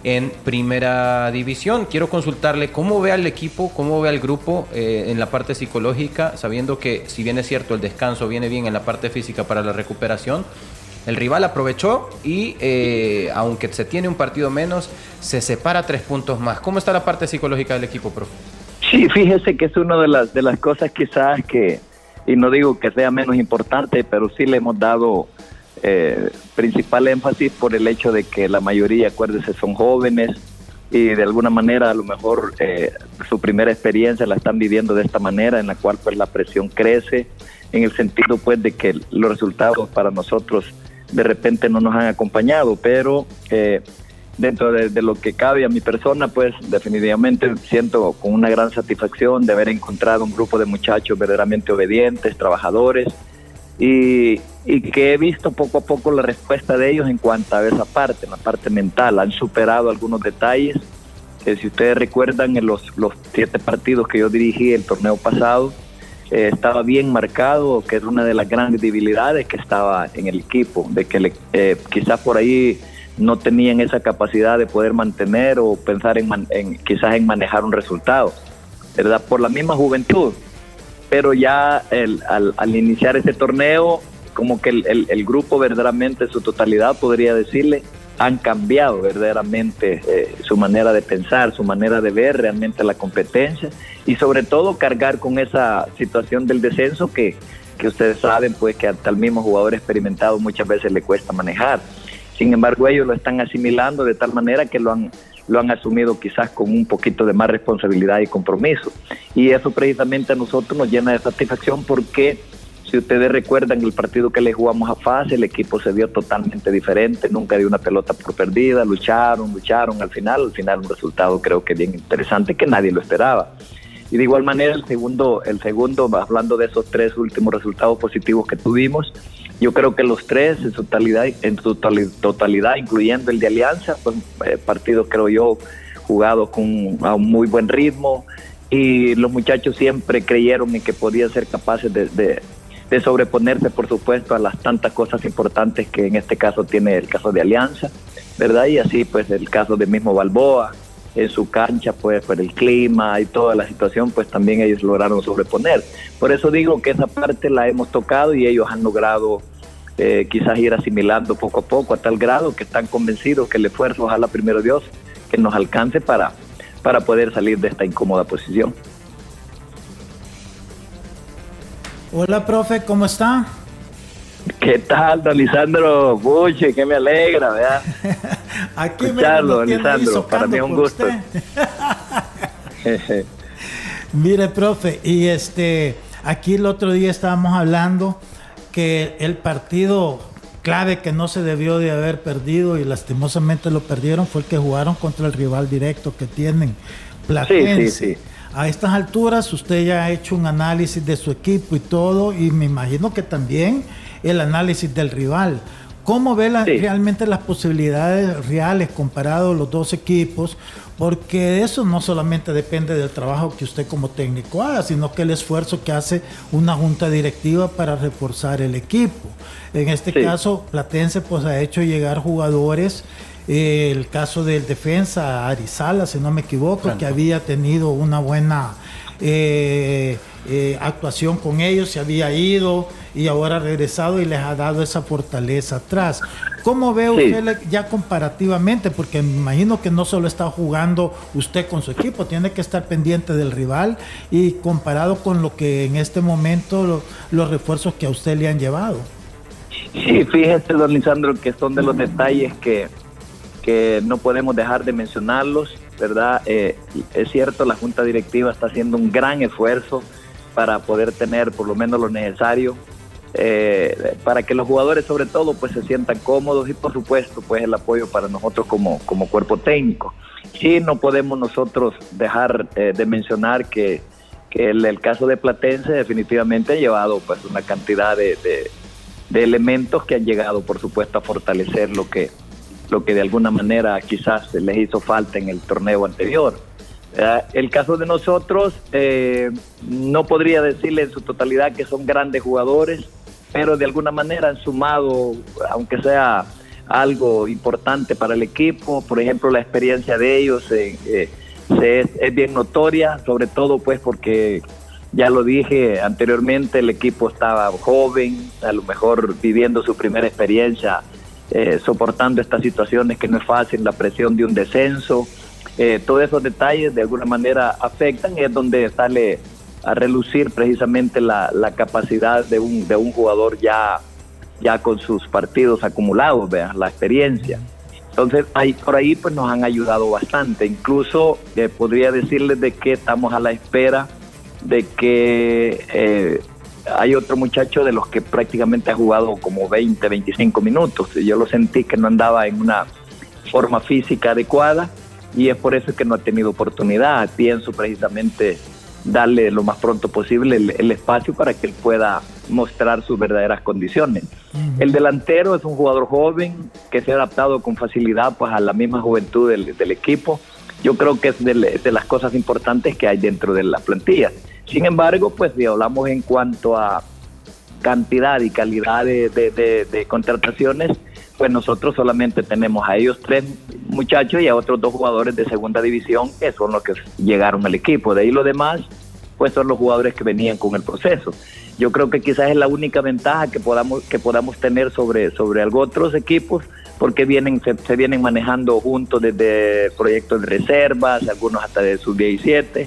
en primera división. Quiero consultarle cómo ve al equipo, cómo ve al grupo eh, en la parte psicológica, sabiendo que si bien es cierto el descanso viene bien en la parte física para la recuperación, el rival aprovechó y eh, aunque se tiene un partido menos, se separa tres puntos más. ¿Cómo está la parte psicológica del equipo, profe? Sí, fíjese que es una de las, de las cosas quizás que, y no digo que sea menos importante, pero sí le hemos dado eh, principal énfasis por el hecho de que la mayoría, acuérdese, son jóvenes y de alguna manera a lo mejor eh, su primera experiencia la están viviendo de esta manera, en la cual pues la presión crece, en el sentido pues de que los resultados para nosotros de repente no nos han acompañado, pero... eh, dentro de, lo que cabe a mi persona, pues definitivamente siento con una gran satisfacción de haber encontrado un grupo de muchachos verdaderamente obedientes, trabajadores, y, que he visto poco a poco la respuesta de ellos en cuanto a esa parte, la parte mental. Han superado algunos detalles. que si ustedes recuerdan, en los, los siete partidos que yo dirigí el torneo pasado, eh, estaba bien marcado, que es una de las grandes debilidades que estaba en el equipo, de que le, eh, quizás por ahí no tenían esa capacidad de poder mantener o pensar en, en quizás en manejar un resultado, ¿verdad? Por la misma juventud. Pero ya el, al, iniciar ese torneo, como que el, grupo verdaderamente, su totalidad, podría decirle, han cambiado verdaderamente eh, su manera de pensar, su manera de ver realmente la competencia y sobre todo cargar con esa situación del descenso que, que ustedes saben pues que hasta el mismo jugador experimentado muchas veces le cuesta manejar. Sin embargo, ellos lo están asimilando de tal manera que lo han, lo han asumido quizás con un poquito de más responsabilidad y compromiso. Y eso precisamente a nosotros nos llena de satisfacción porque si ustedes recuerdan el partido que le jugamos a FAS, el equipo se vio totalmente diferente, nunca dio una pelota por perdida, lucharon, lucharon al final, al final un resultado creo que bien interesante que nadie lo esperaba. Y de igual manera el segundo, el segundo, hablando de esos tres últimos resultados positivos que tuvimos, yo creo que los tres en totalidad, en totalidad incluyendo el de Alianza, pues eh, partidos creo yo jugados con a un muy buen ritmo y los muchachos siempre creyeron en que podían ser capaces de sobreponerse, por supuesto, a las tantas cosas importantes que en este caso tiene el caso de Alianza, ¿verdad? Y así, pues, el caso de mismo Balboa, en su cancha, pues, por el clima y toda la situación, pues también ellos lograron sobreponer. Por eso digo que esa parte la hemos tocado y ellos han logrado eh, quizás ir asimilando poco a poco a tal grado que están convencidos que el esfuerzo, ojalá primero Dios, que nos alcance para, para poder salir de esta incómoda posición. Hola, profe, ¿cómo está? ¿Qué tal, don Lisandro Buche? Que me alegra, ¿verdad? Aquí Escucharlo, don Lisandro, para mí es un gusto. Mire, profe, y este, aquí el otro día estábamos hablando que el partido clave que no se debió de haber perdido y lastimosamente lo perdieron fue el que jugaron contra el rival directo que tienen, Platense. Sí, sí, sí. A estas alturas usted ya ha hecho un análisis de su equipo y todo, y me imagino que también el análisis del rival. ¿Cómo ve la, realmente las posibilidades reales comparados los dos equipos? Porque eso no solamente depende del trabajo que usted como técnico haga, sino que el esfuerzo que hace una junta directiva para reforzar el equipo. En este sí. caso, Platense pues ha hecho llegar jugadores eh, el caso del defensa Arizala, si no me equivoco, que había tenido una buena eh, eh, actuación con ellos, se había ido y ahora ha regresado y les ha dado esa fortaleza atrás. ¿Cómo ve usted sí. ya comparativamente? Porque me imagino que no solo está jugando usted con su equipo, tiene que estar pendiente del rival y comparado con lo que en este momento lo, los refuerzos que a usted le han llevado. Sí, fíjese, don Lisandro, que son de los detalles que que no podemos dejar de mencionarlos, ¿verdad? Eh, es cierto, la Junta Directiva está haciendo un gran esfuerzo para poder tener por lo menos lo necesario eh, para que los jugadores sobre todo pues se sientan cómodos y por supuesto pues el apoyo para nosotros como, como cuerpo técnico. Sí, no podemos nosotros dejar eh, de mencionar que, el, caso de Platense definitivamente ha llevado pues una cantidad de, de elementos que han llegado por supuesto a fortalecer lo que lo que de alguna manera quizás les hizo falta en el torneo anterior. El caso de nosotros, eh, no podría decirle en su totalidad que son grandes jugadores, pero de alguna manera han sumado, aunque sea algo importante para el equipo, por ejemplo la experiencia de ellos eh, eh se es, es, bien notoria, sobre todo pues porque ya lo dije anteriormente, el equipo estaba joven, a lo mejor viviendo su primera experiencia eh, soportando estas situaciones que no es fácil, la presión de un descenso, eh, todos esos detalles de alguna manera afectan y es donde sale a relucir precisamente la, la capacidad de un, de un jugador ya, ya con sus partidos acumulados, vean, la experiencia. Entonces, ahí, por ahí pues nos han ayudado bastante. Incluso eh, podría decirles de que estamos a la espera de que eh, hay otro muchacho de los que prácticamente ha jugado como 20, 25 minutos. Yo lo sentí que no andaba en una forma física adecuada y es por eso que no ha tenido oportunidad. Pienso precisamente darle lo más pronto posible el, espacio para que él pueda mostrar sus verdaderas condiciones. El delantero es un jugador joven que se ha adaptado con facilidad pues, a la misma juventud del, equipo. Yo creo que es de, las cosas importantes que hay dentro de la plantilla. Sin embargo, pues si hablamos en cuanto a cantidad y calidad de contrataciones, pues nosotros solamente tenemos a ellos tres muchachos y a otros dos jugadores de segunda división que son los que llegaron al equipo. De ahí lo demás, pues son los jugadores que venían con el proceso. Yo creo que quizás es la única ventaja que podamos, que podamos tener sobre, sobre algo otros equipos, porque vienen, se, vienen manejando juntos desde proyectos de reservas, algunos hasta de sub-17.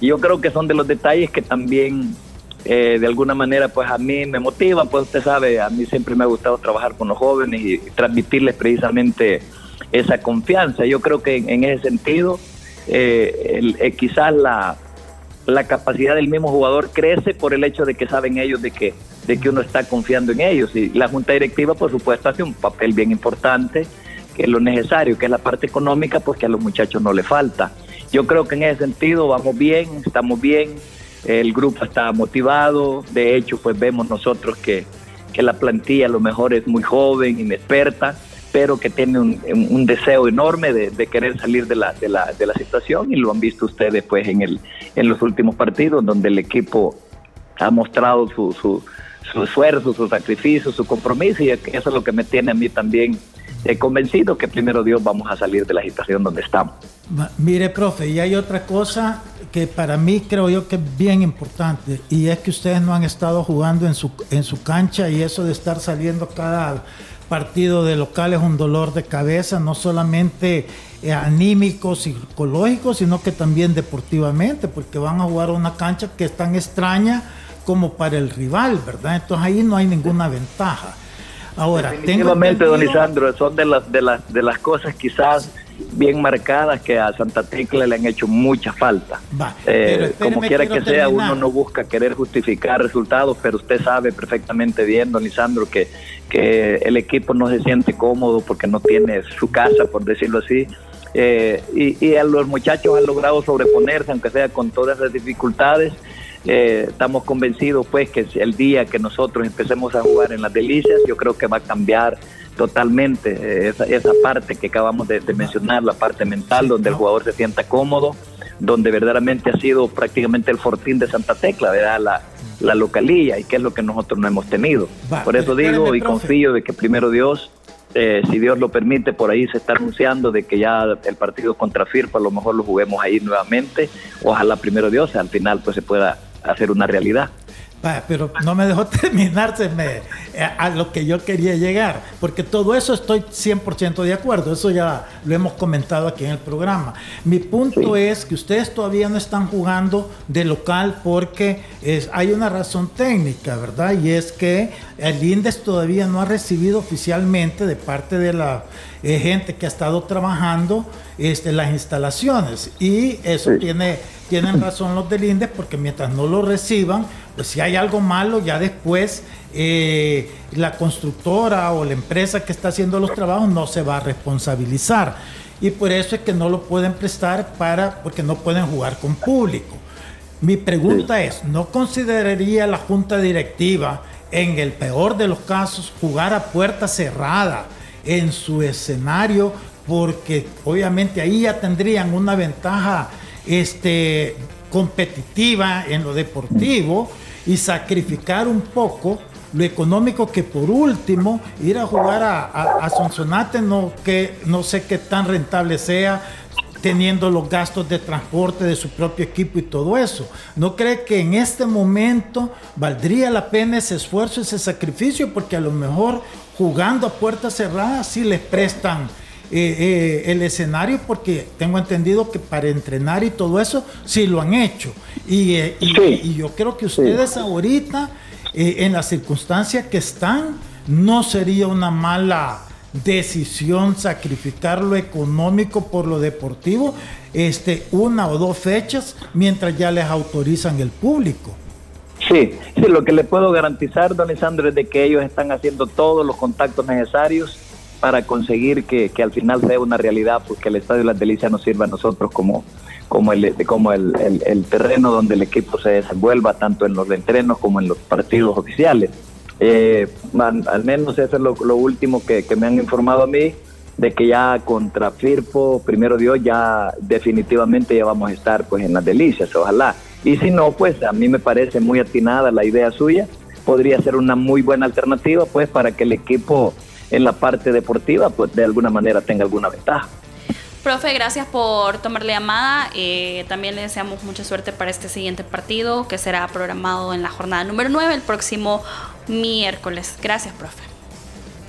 Y yo creo que son de los detalles que también eh, de alguna manera pues a mí me motiva, pues usted sabe, a mí siempre me ha gustado trabajar con los jóvenes y transmitirles precisamente esa confianza. Yo creo que en, ese sentido eh, eh, quizás la, la capacidad del mismo jugador crece por el hecho de que saben ellos de que, de que uno está confiando en ellos y la junta directiva por supuesto hace un papel bien importante que es lo necesario, que es la parte económica, pues, a los muchachos no le falta. Yo creo que en ese sentido vamos bien, estamos bien, el grupo está motivado, de hecho pues vemos nosotros que, la plantilla a lo mejor es muy joven, inexperta, pero que tiene un, deseo enorme de, querer salir de la, de, la, de la situación y lo han visto ustedes pues en, el, en los últimos partidos donde el equipo ha mostrado su, su, su esfuerzo, su sacrificio, su compromiso y eso es lo que me tiene a mí también he convencido que primero Dios vamos a salir de la situación donde estamos. Mire, profe, y hay otra cosa que para mí creo yo que es bien importante y es que ustedes no han estado jugando en su, en su cancha y eso de estar saliendo cada partido de local es un dolor de cabeza, no solamente eh, anímico, psicológico, sino que también deportivamente, porque van a jugar una cancha que es tan extraña como para el rival, ¿verdad? Entonces ahí no hay ninguna ventaja. Ahora, Definitivamente, don Lisandro, son de las, de, las, de las cosas quizás bien marcadas que a Santa Tecla le han hecho mucha falta. Eh, como quiera que sea, uno no busca querer justificar resultados, pero usted sabe perfectamente bien, don Lisandro, que, que el equipo no se siente cómodo porque no tiene su casa, por decirlo así. Eh, y, y a los muchachos han logrado sobreponerse, aunque sea con todas las dificultades. Eh, estamos convencidos pues que el día que nosotros empecemos a jugar en las delicias, yo creo que va a cambiar totalmente eh, esa, esa, parte que acabamos de, mencionar, la parte mental, donde el jugador se sienta cómodo, donde verdaderamente ha sido prácticamente el fortín de Santa Tecla, ¿verdad? La, la localía y que es lo que nosotros no hemos tenido. por eso digo y confío de que primero Dios, eh, si Dios lo permite, por ahí se está anunciando de que ya el partido contra FIRPA a lo mejor lo juguemos ahí nuevamente. Ojalá primero Dios al final pues se pueda hacer una realidad. pero no me dejó terminarse eh, a lo que yo quería llegar, porque todo eso estoy 100% de acuerdo, eso ya lo hemos comentado aquí en el programa. Mi punto es que ustedes todavía no están jugando de local porque es, hay una razón técnica, ¿verdad? Y es que el INDES todavía no ha recibido oficialmente de parte de la eh, gente que ha estado trabajando este, las instalaciones y eso tiene tienen razón los del INDES porque mientras no lo reciban, pues si hay algo malo, ya después eh, la constructora o la empresa que está haciendo los trabajos no se va a responsabilizar. Y por eso es que no lo pueden prestar para, porque no pueden jugar con público. Mi pregunta es, ¿no consideraría la junta directiva en el peor de los casos jugar a puerta cerrada en su escenario? Porque obviamente ahí ya tendrían una ventaja este, competitiva en lo deportivo y sacrificar un poco lo económico que por último ir a jugar a, Sonsonate no, que, no sé qué tan rentable sea teniendo los gastos de transporte de su propio equipo y todo eso. ¿No cree que en este momento valdría la pena ese esfuerzo, ese sacrificio? Porque a lo mejor jugando a puertas cerradas sí les prestan eh, eh, el escenario porque tengo entendido que para entrenar y todo eso sí lo han hecho. Y, eh, yo creo que ustedes ahorita, en las circunstancias que están, no sería una mala decisión sacrificar lo económico por lo deportivo, este, una o dos fechas mientras ya les autorizan el público. Sí, sí, lo que le puedo garantizar, don Lisandro, es de que ellos están haciendo todos los contactos necesarios para conseguir que, que, al final sea una realidad, pues que el Estadio Las Delicias nos sirva a nosotros como, como, el, como el, el, terreno donde el equipo se desenvuelva, tanto en los entrenos como en los partidos oficiales. Eh, al menos eso es lo, último que, que, me han informado a mí, de que ya contra Firpo, primero Dios, ya definitivamente ya vamos a estar pues en las delicias, ojalá. Y si no, pues a mí me parece muy atinada la idea suya, podría ser una muy buena alternativa pues para que el equipo en la parte deportiva pues de alguna manera tenga alguna ventaja. Profe, gracias por tomar la llamada. Eh, también le deseamos mucha suerte para este siguiente partido que será programado en la jornada número 9 el próximo miércoles. Gracias, profe.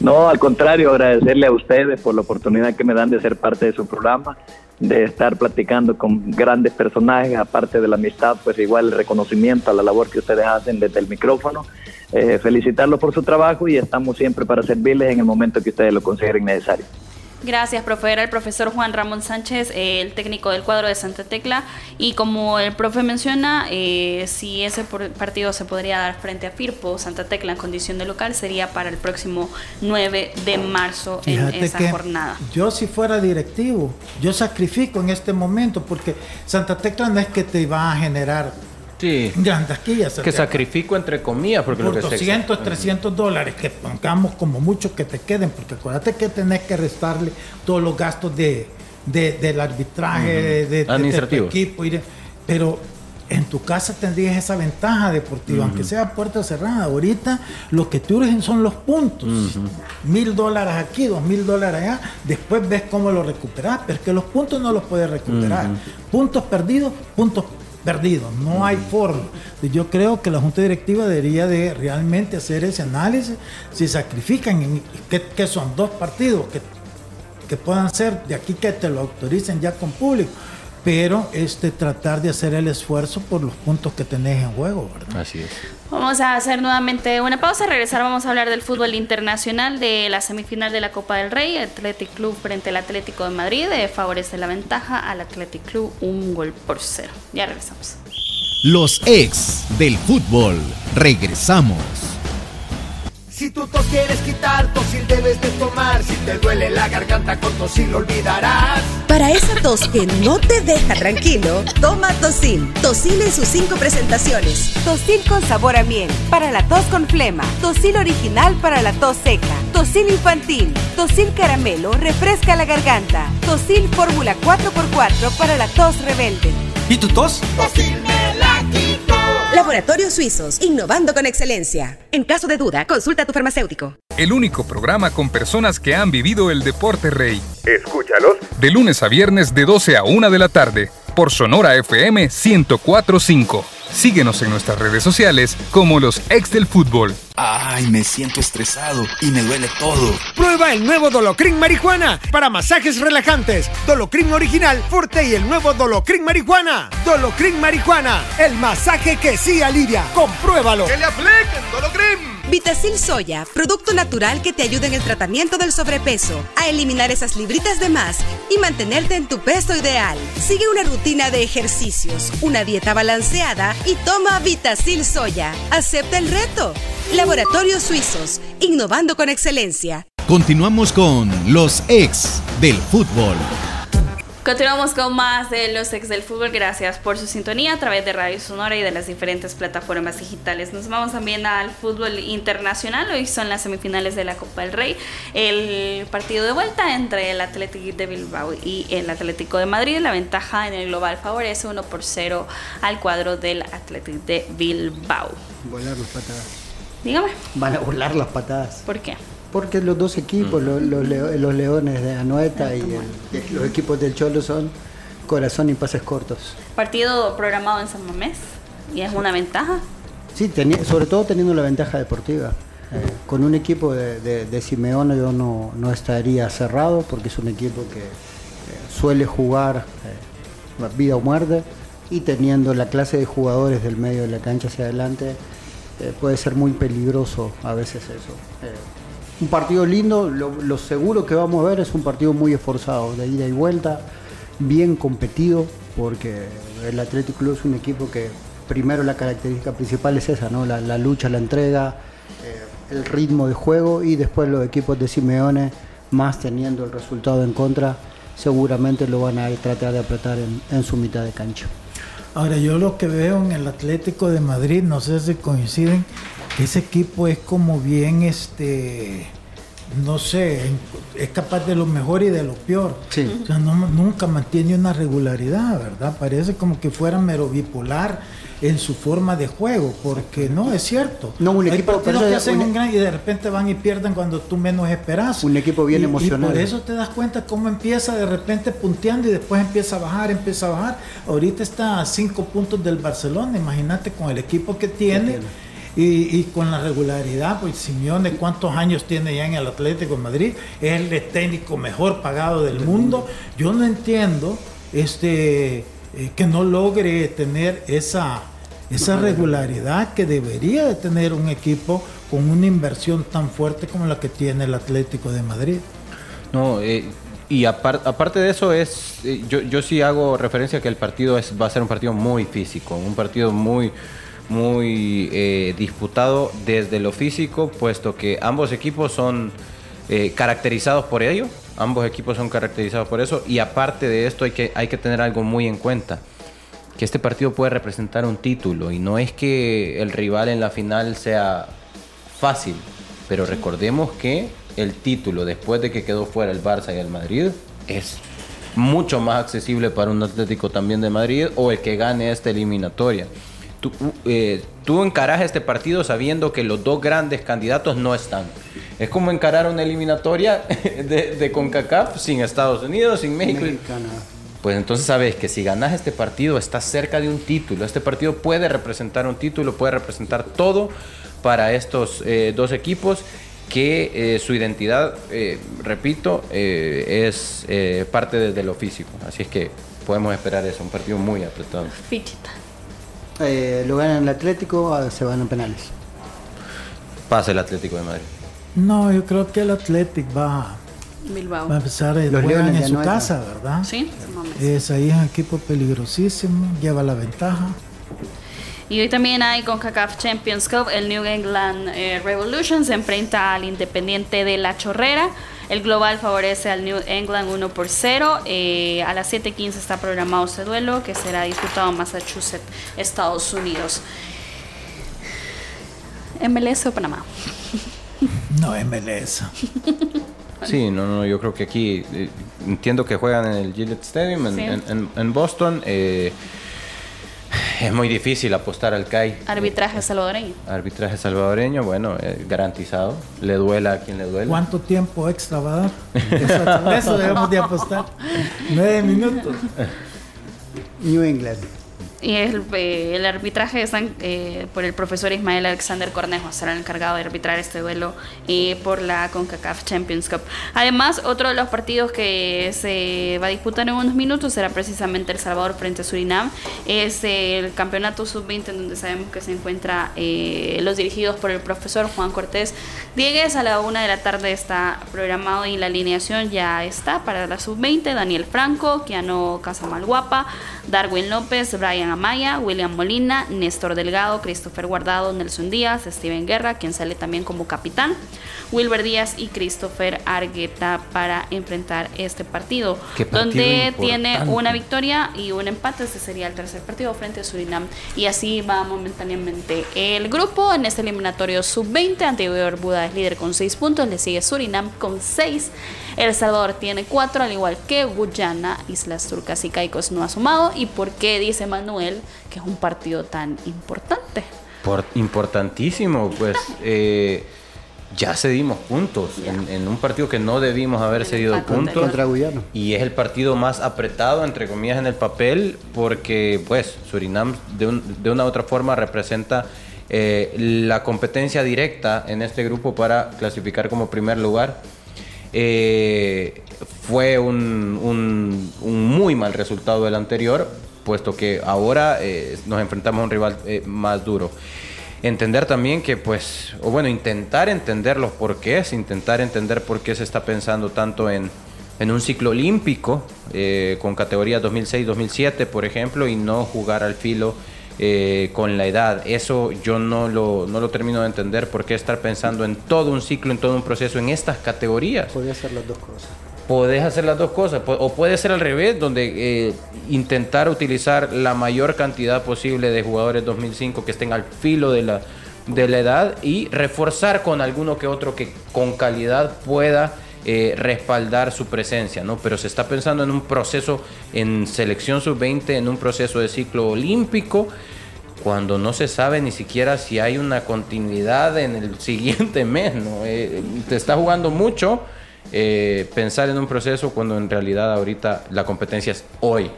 No, al contrario, agradecerle a ustedes por la oportunidad que me dan de ser parte de su programa, de estar platicando con grandes personajes, aparte de la amistad, pues igual el reconocimiento a la labor que ustedes hacen desde el micrófono. Eh, felicitarlos por su trabajo y estamos siempre para servirles en el momento que ustedes lo consideren necesario. Gracias, profe. Era el profesor Juan Ramón Sánchez, el técnico del cuadro de Santa Tecla. Y como el profe menciona, eh, si ese partido se podría dar frente a Firpo, Santa Tecla en condición de local, sería para el próximo 9 de marzo en esa jornada. Yo si fuera directivo, yo sacrifico en este momento porque Santa Tecla no es que te va a generar Sí. Que sacrifico entre comillas. Porque por 200, 300 dólares que pongamos como mucho que te queden, porque acuérdate que tenés que restarle todos los gastos de, del arbitraje, de, Administrativo. equipo. pero en tu casa tendrías esa ventaja deportiva, aunque sea puerta cerrada. Ahorita lo que te urgen son los puntos. Mil dólares aquí, dos mil dólares allá. Después ves cómo lo recuperas, pero es que los puntos no los puedes recuperar. Puntos perdidos, puntos perdido, no hay forma. Yo creo que la Junta Directiva debería de realmente hacer ese análisis, si sacrifican, que, son dos partidos que, que, puedan ser de aquí que te lo autoricen ya con público, pero este, tratar de hacer el esfuerzo por los puntos que tenés en juego. ¿verdad? Así es. Vamos a hacer nuevamente una pausa, regresar vamos a hablar del fútbol internacional de la semifinal de la Copa del Rey, Athletic Club frente al Atlético de Madrid, eh, favorece la ventaja al Athletic Club un gol por cero. Ya regresamos. Los ex del fútbol, regresamos. Si tu tos quieres quitar, tosil debes de tomar. Si te duele la garganta, con tosil olvidarás. Para esa tos que no te deja tranquilo, toma tosil. Tosil en sus cinco presentaciones. Tosil con sabor a miel, para la tos con flema. Tosil original para la tos seca. Tosil infantil. Tosil caramelo, refresca la garganta. Tosil fórmula 4x4 para la tos rebelde. ¿Y tu tos? Tosil Laboratorios Suizos, innovando con excelencia. En caso de duda, consulta a tu farmacéutico. El único programa con personas que han vivido el deporte rey. Escúchalos. De lunes a viernes de 12 a 1 de la tarde, por Sonora FM 1045. Síguenos en nuestras redes sociales como los ex del fútbol. Ay, me siento estresado y me duele todo. Prueba el nuevo Dolocrin marihuana para masajes relajantes. Dolocrin original, fuerte y el nuevo Dolocrin marihuana. Dolocrin marihuana, el masaje que sí alivia. Compruébalo. Que le apliquen Dolocrin. Vitacil Soya, producto natural que te ayuda en el tratamiento del sobrepeso, a eliminar esas libritas de más y mantenerte en tu peso ideal. Sigue una rutina de ejercicios, una dieta balanceada y toma Vitacil Soya. Acepta el reto. Laboratorios Suizos, innovando con excelencia. Continuamos con los ex del fútbol. Continuamos con más de los ex del fútbol. Gracias por su sintonía a través de Radio Sonora y de las diferentes plataformas digitales. Nos vamos también al fútbol internacional. Hoy son las semifinales de la Copa del Rey. El partido de vuelta entre el Atlético de Bilbao y el Atlético de Madrid. La ventaja en el global favorece 1 por 0 al cuadro del Atlético de Bilbao. Volar las patadas. Dígame. Van a volar las patadas. ¿Por qué? Porque los dos equipos, los, Leones de Anoeta y los equipos del Cholo son corazón y pases cortos. Partido programado en San Mamés y es una ventaja. Sí, sobre todo teniendo la ventaja deportiva. Eh, con un equipo de, Simeone yo no, estaría cerrado porque es un equipo que suele jugar eh, vida o muerte y teniendo la clase de jugadores del medio de la cancha hacia adelante eh, puede ser muy peligroso a veces eso un partido lindo, lo, seguro que vamos a ver es un partido muy esforzado, de ida y vuelta, bien competido, porque el Atlético Club es un equipo que primero la característica principal es esa, ¿no? la, lucha, la entrega, eh, el ritmo de juego y después los equipos de Simeone más teniendo el resultado en contra, seguramente lo van a tratar de apretar en, en su mitad de cancha. Ahora yo lo que veo en el Atlético de Madrid, no sé si coinciden, ese equipo es como bien este no sé, es capaz de lo mejor y de lo peor. O sea, no- nunca mantiene una regularidad, ¿verdad? Parece como que fuera mero bipolar en su forma de juego, porque no, es cierto. No, un Hay equipo- partidos pero que hacen un- un gran y de repente van y pierden cuando tú menos esperas. Un equipo bien Y- emocional. Y por eso te das cuenta cómo empieza de repente punteando y después empieza a bajar, empieza a bajar. Ahorita está a cinco puntos del Barcelona, imagínate con el equipo que tiene. Y, y con la regularidad, pues Simeone, ¿cuántos años tiene ya en el Atlético de Madrid? Es el técnico mejor pagado del mundo. Yo no entiendo este, eh, que no logre tener esa, esa regularidad que debería de tener un equipo con una inversión tan fuerte como la que tiene el Atlético de Madrid. No, eh, y apar- aparte de eso es, eh, yo, yo sí hago referencia a que el partido es, va a ser un partido muy físico, un partido muy, muy eh, disputado desde lo físico, puesto que ambos equipos son eh, caracterizados por ello, ambos equipos son caracterizados por eso, y aparte de esto hay que, hay que tener algo muy en cuenta que este partido puede representar un título. Y no es que el rival en la final sea fácil, pero recordemos que el título después de que quedó fuera el Barça y el Madrid es mucho más accesible para un Atlético también de Madrid o el que gane esta eliminatoria. Tú, eh, tú encarás este partido sabiendo que los dos grandes candidatos no están. Es como encarar una eliminatoria de, de CONCACAF sin Estados Unidos, sin México. Mexicana. Pues entonces sabes que si ganas este partido estás cerca de un título. Este partido puede representar un título, puede representar todo para estos eh, dos equipos que eh, su identidad, eh, repito, eh, es eh, parte desde lo físico. Así es que podemos esperar eso, un partido muy apretado. Fichita. Eh, lo ganan el Atlético, ah, se van a penales. Pasa el Atlético de Madrid. No, yo creo que el Athletic va, Bilbao. va a empezar, eh, Los juegan Leones en su entran. casa, ¿verdad? Sí. Es ahí es un equipo peligrosísimo, lleva la ventaja. Y hoy también hay con CACAF Champions Cup, el New England eh, Revolution se enfrenta al Independiente de La Chorrera. El global favorece al New England 1 por 0. Eh, a las 7:15 está programado ese duelo que será disputado en Massachusetts, Estados Unidos. MLS o Panamá. No, MLS. Sí, no, no, yo creo que aquí eh, entiendo que juegan en el Gillette Stadium en, Sí. en- en- en Boston. eh, es muy difícil apostar al CAI. Arbitraje salvadoreño. Arbitraje salvadoreño, bueno, eh, garantizado. Le duela a quien le duela. ¿Cuánto tiempo extra va a dar? Eso, eso debemos de apostar. Nueve minutos. New England. Y el, eh, el arbitraje está eh, por el profesor Ismael Alexander Cornejo, será el encargado de arbitrar este duelo eh, por la CONCACAF Champions Cup. Además, otro de los partidos que se va a disputar en unos minutos será precisamente El Salvador frente a Surinam. Es el campeonato sub-20 en donde sabemos que se encuentra eh, los dirigidos por el profesor Juan Cortés Diegues. A la una de la tarde está programado y la alineación ya está para la sub-20. Daniel Franco, Kiano Casamalguapa, Darwin López, Brian Amaya, William Molina, Néstor Delgado, Christopher Guardado, Nelson Díaz, Steven Guerra, quien sale también como capitán, Wilber Díaz y Christopher Argueta para enfrentar este partido, donde tiene una victoria y un empate. Este sería el tercer partido frente a Surinam. Y así va momentáneamente el grupo en este eliminatorio sub-20. Anterior Buda es líder con 6 puntos, le sigue Surinam con 6. El Salvador tiene 4, al igual que Guyana, Islas Turcas y Caicos no ha sumado. ¿Y por qué dice Manuel que es un partido tan importante? Por, importantísimo, pues eh, ya cedimos puntos en, en un partido que no debimos haber cedido puntos. Contra Guyana. Y es el partido más apretado, entre comillas, en el papel, porque pues Surinam de, un- de una u otra forma representa eh, la competencia directa en este grupo para clasificar como primer lugar. Eh, fue un, un- muy mal resultado del anterior, puesto que ahora eh, nos enfrentamos a un rival eh, más duro. Entender también que, pues, o bueno, intentar entender los porqués, intentar entender por qué se está pensando tanto en, en un ciclo olímpico, con categorías 2006-2007, por ejemplo, y no jugar al filo eh, con la edad. Eso yo no lo, no lo termino de entender. ¿Por qué estar pensando en todo un ciclo, en todo un proceso, en estas categorías? Podría ser las dos cosas. Podés hacer las dos cosas. O puede ser al revés, donde eh, intentar utilizar la mayor cantidad posible de jugadores 2005 que estén al filo de la, de la edad y reforzar con alguno que otro que con calidad pueda eh, respaldar su presencia, ¿no? Pero se está pensando en un proceso en selección sub-20, en un proceso de ciclo olímpico, cuando no se sabe ni siquiera si hay una continuidad en el siguiente mes, ¿no? Eh, te está jugando mucho eh, pensar en un proceso cuando en realidad ahorita la competencia es hoy.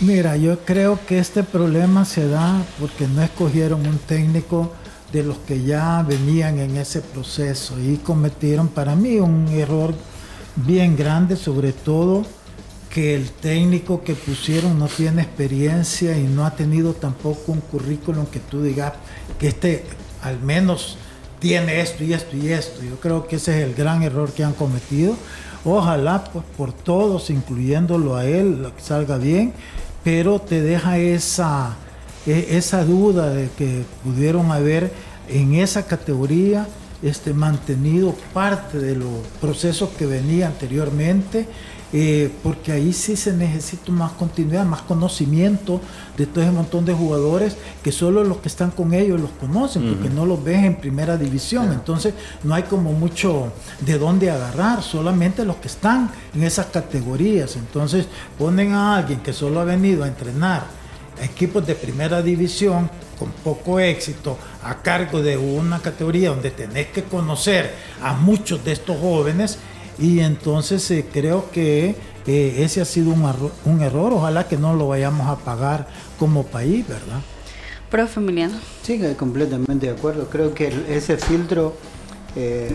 Mira, yo creo que este problema se da porque no escogieron un técnico de los que ya venían en ese proceso y cometieron para mí un error bien grande, sobre todo que el técnico que pusieron no tiene experiencia y no ha tenido tampoco un currículum que tú digas que este al menos tiene esto y esto y esto. Yo creo que ese es el gran error que han cometido. Ojalá pues, por todos, incluyéndolo a él, salga bien, pero te deja esa esa duda de que pudieron haber en esa categoría este, mantenido parte de los procesos que venía anteriormente, eh, porque ahí sí se necesita más continuidad, más conocimiento de todo ese montón de jugadores que solo los que están con ellos los conocen, porque no los ves en primera división, entonces no hay como mucho de dónde agarrar, solamente los que están en esas categorías, entonces ponen a alguien que solo ha venido a entrenar equipos de primera división con poco éxito a cargo de una categoría donde tenés que conocer a muchos de estos jóvenes y entonces eh, creo que ese ha sido un, error, ojalá que no lo vayamos a pagar como país, ¿verdad? Profe Emiliano. Sí, completamente de acuerdo. Creo que ese filtro eh,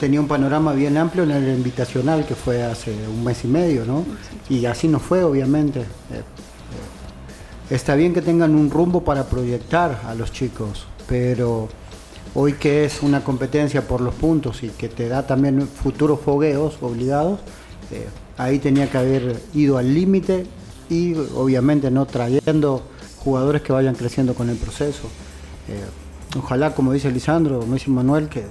tenía un panorama bien amplio en el invitacional que fue hace un mes y medio, ¿no? Y así no fue, obviamente. Está bien que tengan un rumbo para proyectar a los chicos, pero hoy que es una competencia por los puntos y que te da también futuros fogueos obligados, eh, ahí tenía que haber ido al límite y obviamente no trayendo jugadores que vayan creciendo con el proceso. Eh, ojalá, como dice Lisandro, como dice Manuel, que,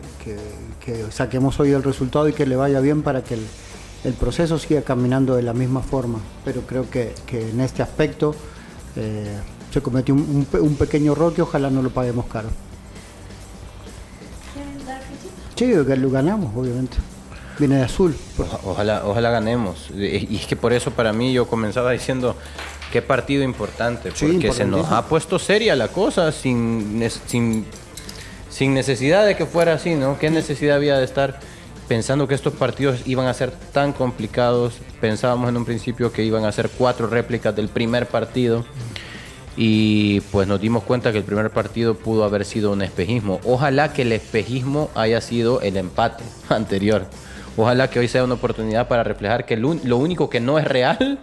saquemos hoy el resultado y que le vaya bien para que el, proceso siga caminando de la misma forma. Pero creo que en este aspecto eh, se cometió un, pequeño error que ojalá no lo paguemos caro. Sí, que lo ganamos, obviamente. Viene de azul. Ojalá, ojalá ganemos. Y es que por eso para mí yo comenzaba diciendo qué partido importante, porque se nos ha puesto seria la cosa sin, sin, sin necesidad de que fuera así, ¿no? ¿Qué necesidad había de estar pensando que estos partidos iban a ser tan complicados. Pensábamos en un principio que iban a ser cuatro réplicas del primer partido. Y pues nos dimos cuenta que el primer partido pudo haber sido un espejismo. Ojalá que el espejismo haya sido el empate anterior. Ojalá que hoy sea una oportunidad para reflejar que lo único que no es real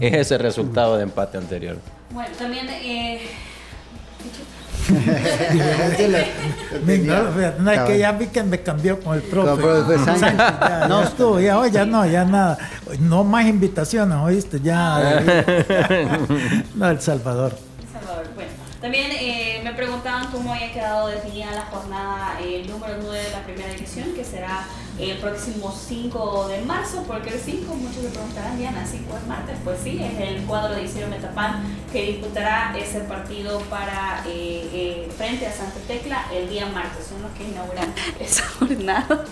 es ese resultado de empate anterior. Bueno, también eh, no, es que ya vi que me cambió con el profe. no, estuvo, ya, ya no, ya nada. No más invitaciones, ¿oíste? Ya. no, El Salvador. También eh, me preguntaban cómo había quedado definida la jornada eh, número 9 de la primera división, que será el próximo 5 de marzo. porque el 5? Muchos se preguntarán, Diana, 5 es martes. Pues sí, es el cuadro de Isidro Metapán que disputará ese partido para eh, frente a Santa Tecla el día martes. Son los que inauguran esa jornada.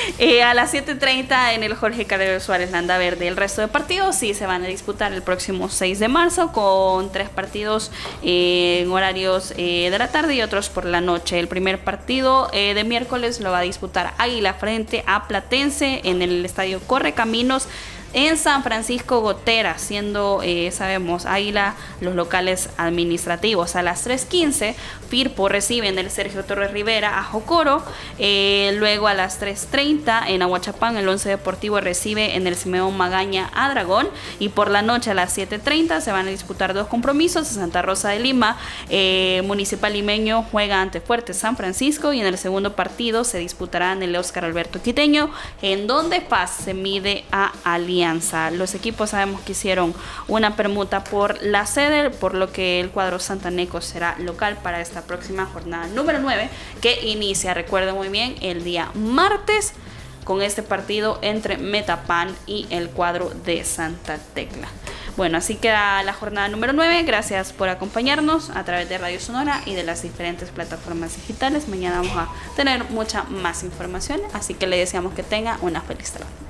Eh, a las 7.30 en el Jorge Carrero Suárez Landa Verde. El resto de partidos sí se van a disputar el próximo 6 de marzo con tres partidos eh, en horarios eh, de la tarde y otros por la noche. El primer partido de miércoles lo va a disputar Águila frente a Platense en el estadio Corre Caminos en San Francisco Gotera, siendo, sabemos, Águila los locales administrativos. A las 3.15 Firpo recibe en el Sergio Torres Rivera a Jocoro. Eh, luego a las 3.30 en Aguachapán el Once Deportivo recibe en el Simeón Magaña a Dragón. Y por la noche a las 7.30 se van a disputar dos compromisos. Santa Rosa de Lima, eh, Municipal Limeño juega ante Fuerte San Francisco. Y en el segundo partido se disputará en el Oscar Alberto Quiteño, en donde Paz se mide a Alianza. Los equipos sabemos que hicieron una permuta por la sede, por lo que el cuadro santaneco será local para esta próxima jornada número 9 que inicia, recuerden muy bien, el día martes con este partido entre Metapan y el cuadro de Santa Tecla. Bueno, así queda la jornada número 9. Gracias por acompañarnos a través de Radio Sonora y de las diferentes plataformas digitales. Mañana vamos a tener mucha más información, así que le deseamos que tenga una feliz tarde.